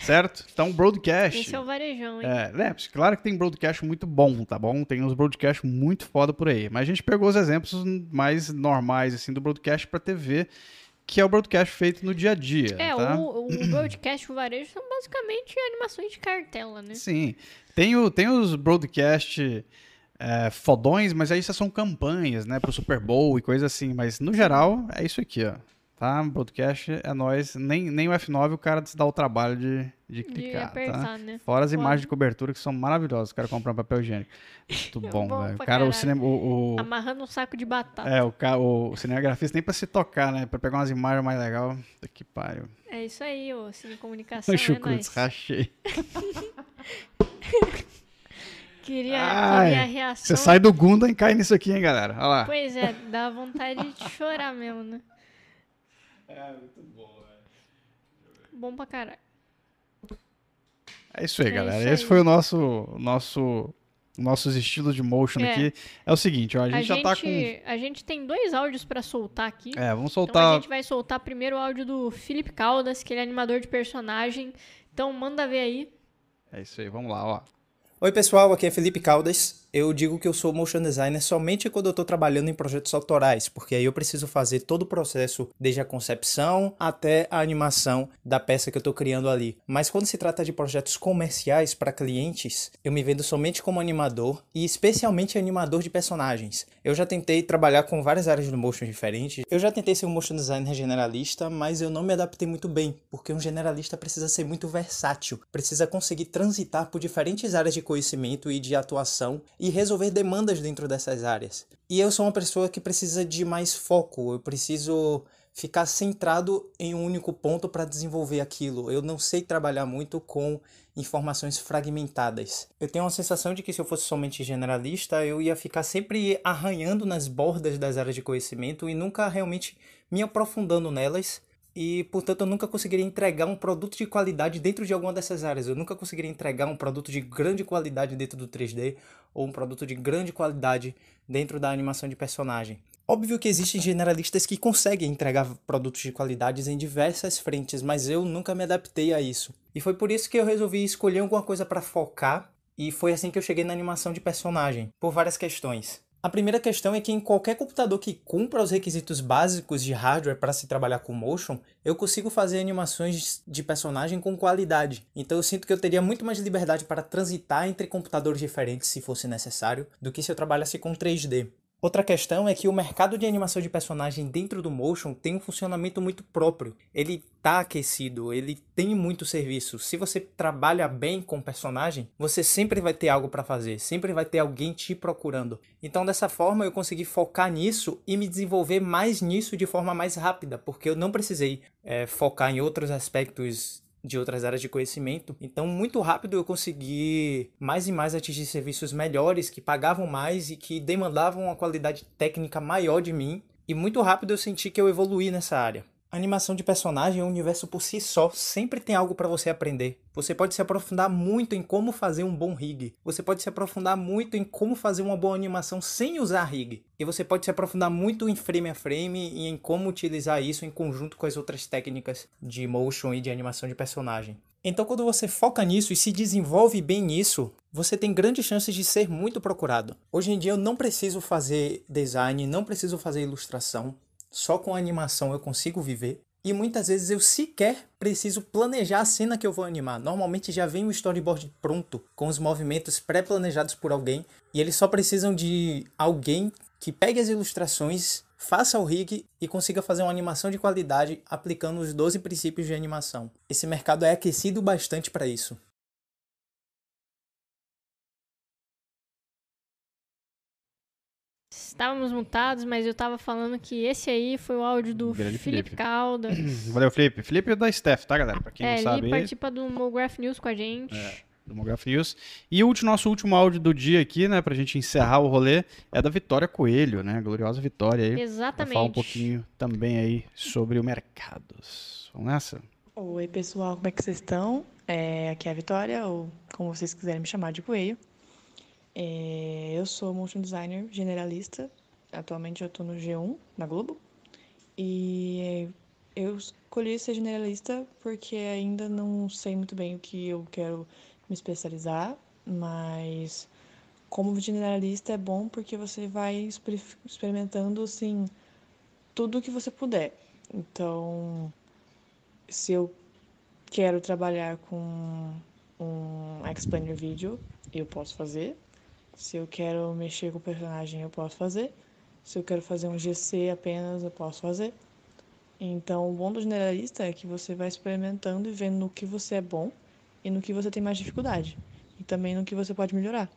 Certo? Então, broadcast. Esse é o varejão, hein? É, lembre-se, claro que tem broadcast muito bom, tá bom? Tem uns broadcast muito foda por aí. Mas a gente pegou os exemplos mais normais, assim, do broadcast pra TV, que é o broadcast feito no dia a dia, É, tá? o, o broadcast e o varejo são basicamente animações de cartela, né? Sim. Tem, o, tem os broadcast é, fodões, mas aí são campanhas, né? Pro Super Bowl e coisa assim. Mas, no geral, é isso aqui, ó. Tá? Broadcast é nós. Nem, nem o F9 o cara se dá o trabalho de, de De clicar, tá? apertar, né? Fora as Foda. imagens de cobertura que são maravilhosas. O cara comprar um papel higiênico. Muito bom, Bom velho. O cara, o cinema. O, o- Amarrando um saco de batata. é, o, ca- o cinegrafista nem pra se tocar, né? Pra pegar umas imagens mais legais. Puta que pariu. É isso aí, ô Cinecomunicação. É chucrute, nóis. rachei. Queria, Ai, queria a reação. Você sai do Gundam e cai nisso aqui, hein, galera? Olha lá. Pois é, dá vontade de chorar mesmo, né? É, muito bom, velho. Bom pra caralho. É isso aí, É galera. isso Esse aí. foi o nosso, nosso, nossos estilos de motion É. aqui. É o seguinte, ó, a gente já tá com. a gente tem dois áudios pra soltar aqui. É, vamos Então a soltar. gente vai soltar primeiro o áudio do Felipe Caldas, que ele é animador de personagem. Então manda ver aí. É isso aí, vamos lá, ó. Oi pessoal, aqui é Felipe Caldas. Eu digo que eu sou motion designer somente quando eu estou trabalhando em projetos autorais, porque aí eu preciso fazer todo o processo, desde a concepção até a animação da peça que eu estou criando ali. Mas quando se trata de projetos comerciais para clientes, eu me vendo somente como animador e especialmente animador de personagens. Eu já tentei trabalhar com várias áreas do motion diferentes. Eu já tentei ser um motion designer generalista, mas eu não me adaptei muito bem, porque um generalista precisa ser muito versátil, precisa conseguir transitar por diferentes áreas de conhecimento e de atuação e resolver demandas dentro dessas áreas. E eu sou uma pessoa que precisa de mais foco, eu preciso ficar centrado em um único ponto para desenvolver aquilo. Eu não sei trabalhar muito com informações fragmentadas. Eu tenho uma sensação de que se eu fosse somente generalista, eu ia ficar sempre arranhando nas bordas das áreas de conhecimento e nunca realmente me aprofundando nelas. E, portanto, eu nunca conseguiria entregar um produto de qualidade dentro de alguma dessas áreas. Eu nunca conseguiria entregar um produto de grande qualidade dentro do 3D ou um produto de grande qualidade dentro da animação de personagem. Óbvio que existem generalistas que conseguem entregar produtos de qualidades em diversas frentes, mas eu nunca me adaptei a isso. E foi por isso que eu resolvi escolher alguma coisa para focar, e foi assim que eu cheguei na animação de personagem, por várias questões. A primeira questão é que em qualquer computador que cumpra os requisitos básicos de hardware para se trabalhar com motion, eu consigo fazer animações de personagem com qualidade. Então eu sinto que eu teria muito mais liberdade para transitar entre computadores diferentes se fosse necessário, do que se eu trabalhasse com 3D. Outra questão é que o mercado de animação de personagem dentro do Motion tem um funcionamento muito próprio. Ele tá aquecido, ele tem muito serviço. Se você trabalha bem com o personagem, você sempre vai ter algo para fazer, sempre vai ter alguém te procurando. Então, dessa forma, eu consegui focar nisso e me desenvolver mais nisso de forma mais rápida, porque eu não precisei é, focar em outros aspectos de outras áreas de conhecimento. Então, muito rápido eu consegui mais e mais atingir serviços melhores, que pagavam mais e que demandavam uma qualidade técnica maior de mim. E muito rápido eu senti que eu evoluí nessa área. A animação de personagem é um universo por si só, sempre tem algo para você aprender. Você pode se aprofundar muito em como fazer um bom rig. Você pode se aprofundar muito em como fazer uma boa animação sem usar rig. E você pode se aprofundar muito em frame a frame e em como utilizar isso em conjunto com as outras técnicas de motion e de animação de personagem. Então, quando você foca nisso e se desenvolve bem nisso, você tem grandes chances de ser muito procurado. Hoje em dia eu não preciso fazer design, não preciso fazer ilustração só com animação eu consigo viver. E muitas vezes eu sequer preciso planejar a cena que eu vou animar. Normalmente já vem o storyboard pronto, com os movimentos pré-planejados por alguém, e eles só precisam de alguém que pegue as ilustrações, faça o rig e consiga fazer uma animação de qualidade aplicando os 12 princípios de animação. Esse mercado é aquecido bastante para isso. Estávamos mutados, mas eu tava falando que esse aí foi o áudio do Felipe Felipe. Calda. Valeu, Felipe. Felipe é da Steph, tá, galera? Pra quem é, não sabe. ele participa do Mograph News com a gente. do Mograph News. E o último, nosso último áudio do dia aqui, né, pra gente encerrar o rolê, é da Vitória Coelho, né? Gloriosa Vitória aí. Exatamente. falar um pouquinho também aí sobre o mercados. Vamos nessa? Oi, pessoal, como é que vocês estão? É, aqui é a Vitória, ou como vocês quiserem me chamar de Coelho. É, eu sou motion designer generalista. Atualmente eu estou no G1, na Globo. E eu escolhi ser generalista porque ainda não sei muito bem o que eu quero me especializar, mas como generalista é bom porque você vai exper- experimentando assim tudo que você puder. Então, se eu quero trabalhar com um explainer vídeo, eu posso fazer. Se eu quero mexer com o personagem, eu posso fazer. Se eu quero fazer um GC apenas, eu posso fazer. Então, o bom do generalista é que você vai experimentando e vendo no que você é bom e no que você tem mais dificuldade. E também no que você pode melhorar.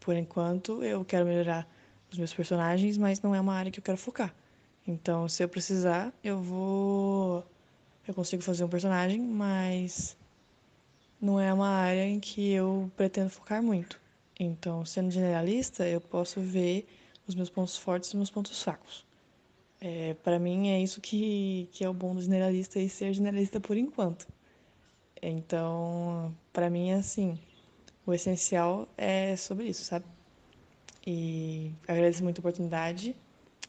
Por enquanto, eu quero melhorar os meus personagens, mas não é uma área que eu quero focar. Então, se eu precisar, eu vou. Eu consigo fazer um personagem, mas não é uma área em que eu pretendo focar muito. Então, sendo generalista, eu posso ver os meus pontos fortes e os meus pontos fracos. É, para mim, é isso que, que é o bom do generalista e ser generalista por enquanto. Então, para mim, é assim: o essencial é sobre isso, sabe? E agradeço muito a oportunidade.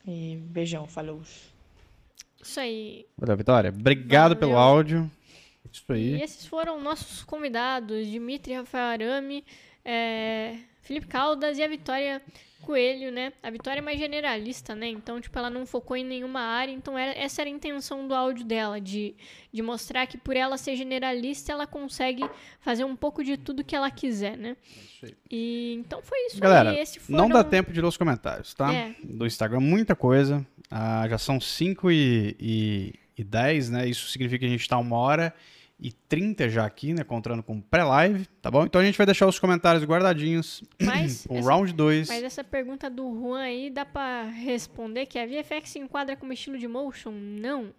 E beijão, falou. Isso aí. Valeu, Vitória. Obrigado pelo Valeu. áudio. Isso E aí. esses foram nossos convidados, Dimitri Rafael Arame, é, Felipe Caldas e a Vitória Coelho, né? A Vitória é mais generalista, né? Então, tipo, ela não focou em nenhuma área. Então, era, essa era a intenção do áudio dela, de, de mostrar que por ela ser generalista, ela consegue fazer um pouco de tudo que ela quiser, né? Isso aí. E então foi isso Galera, aí. Esse Não dá foram- tempo de ler os comentários, tá? É. Do Instagram, muita coisa. Ah, já são 5 e, e, e 10, né? Isso significa que a gente tá uma hora e 30 já aqui, né? Contando com pré-live, tá bom? Então a gente vai deixar os comentários guardadinhos. Mas o essa- round 2. Mas essa pergunta do Juan aí dá pra responder que a VFX se enquadra como estilo de motion? Não.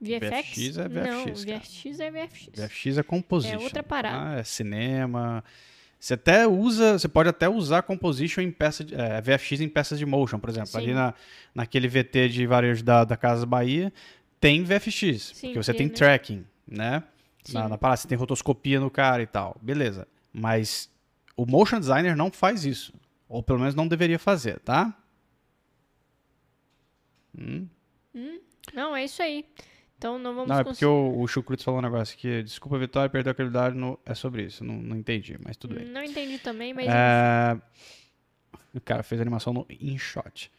VFX? VFX é Não, VFX, cara. VFX é VFX. VFX é composition. É outra parada. tá? É cinema. Você até usa, você pode até usar composition em peça de, é, VFX em peças de motion, por exemplo. Sim. Ali na, naquele VT de varejo da, da Casa Bahia, tem VFX, Sim, porque você tem, tem né? tracking, né? Na, na parada, você tem rotoscopia no cara e tal. Beleza. Mas o motion designer não faz isso. Ou pelo menos não deveria fazer, tá? Hum? Não, é isso aí. Então não vamos Não, é porque o, o Chucrutz falou um negócio aqui. Desculpa, Vitória, perdeu a qualidade. No, é sobre isso. Não, não entendi, mas tudo bem. Não entendi também, mas É, O cara fez animação no InShot.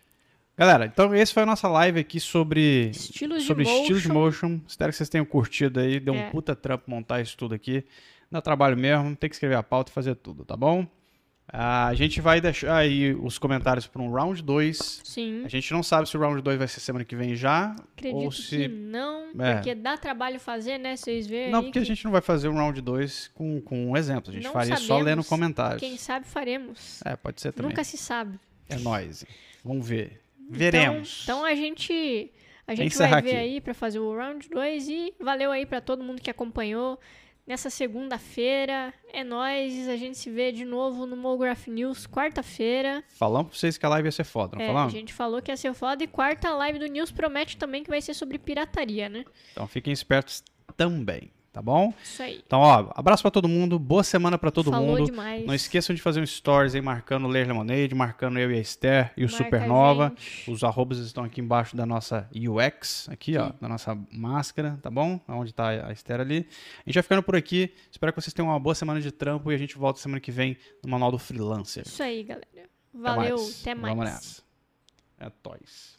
Galera, então esse foi a nossa live aqui sobre, Estilos de sobre estilos de motion. motion. Espero que vocês tenham curtido aí. Deu É. um puta trampo montar isso tudo aqui. Dá trabalho mesmo, tem que escrever a pauta e fazer tudo, tá bom? Ah, a gente vai deixar aí os comentários para um round 2. Sim. A gente não sabe se o round 2 vai ser semana que vem já. Acredito ou que se. não, É. porque dá trabalho fazer, né? Vocês verem Não, porque a que gente não vai fazer um round 2 com, com um exemplo. A gente Não faria só lendo comentários. quem sabe faremos. É, pode ser também. Nunca se sabe. É nóis. Vamos ver. Veremos. Então, então a gente a gente vai ver aqui. aí pra fazer o round 2 e valeu aí pra todo mundo que acompanhou nessa segunda-feira. É nóis, a gente se vê de novo no Mograph News quarta-feira. Falamos pra vocês que a live ia ser foda, não É, a falamos? gente falou que ia ser foda e quarta live do News promete também que vai ser sobre pirataria, né? Então fiquem espertos também, tá bom? Isso aí. Então, ó, abraço pra todo mundo, boa semana pra todo Falou mundo. demais. Não esqueçam de fazer um stories aí marcando o Ler Lemonade, marcando eu e a Esther e o Marca Supernova. Os arrobas estão aqui embaixo da nossa UX, aqui, ó, da nossa máscara, tá bom? Onde tá a Esther ali. A gente vai ficando por aqui. Espero que vocês tenham uma boa semana de trampo e a gente volta semana que vem no Manual do Freelancer. Isso aí, galera. Valeu, até mais. Vamos nessa. É toys.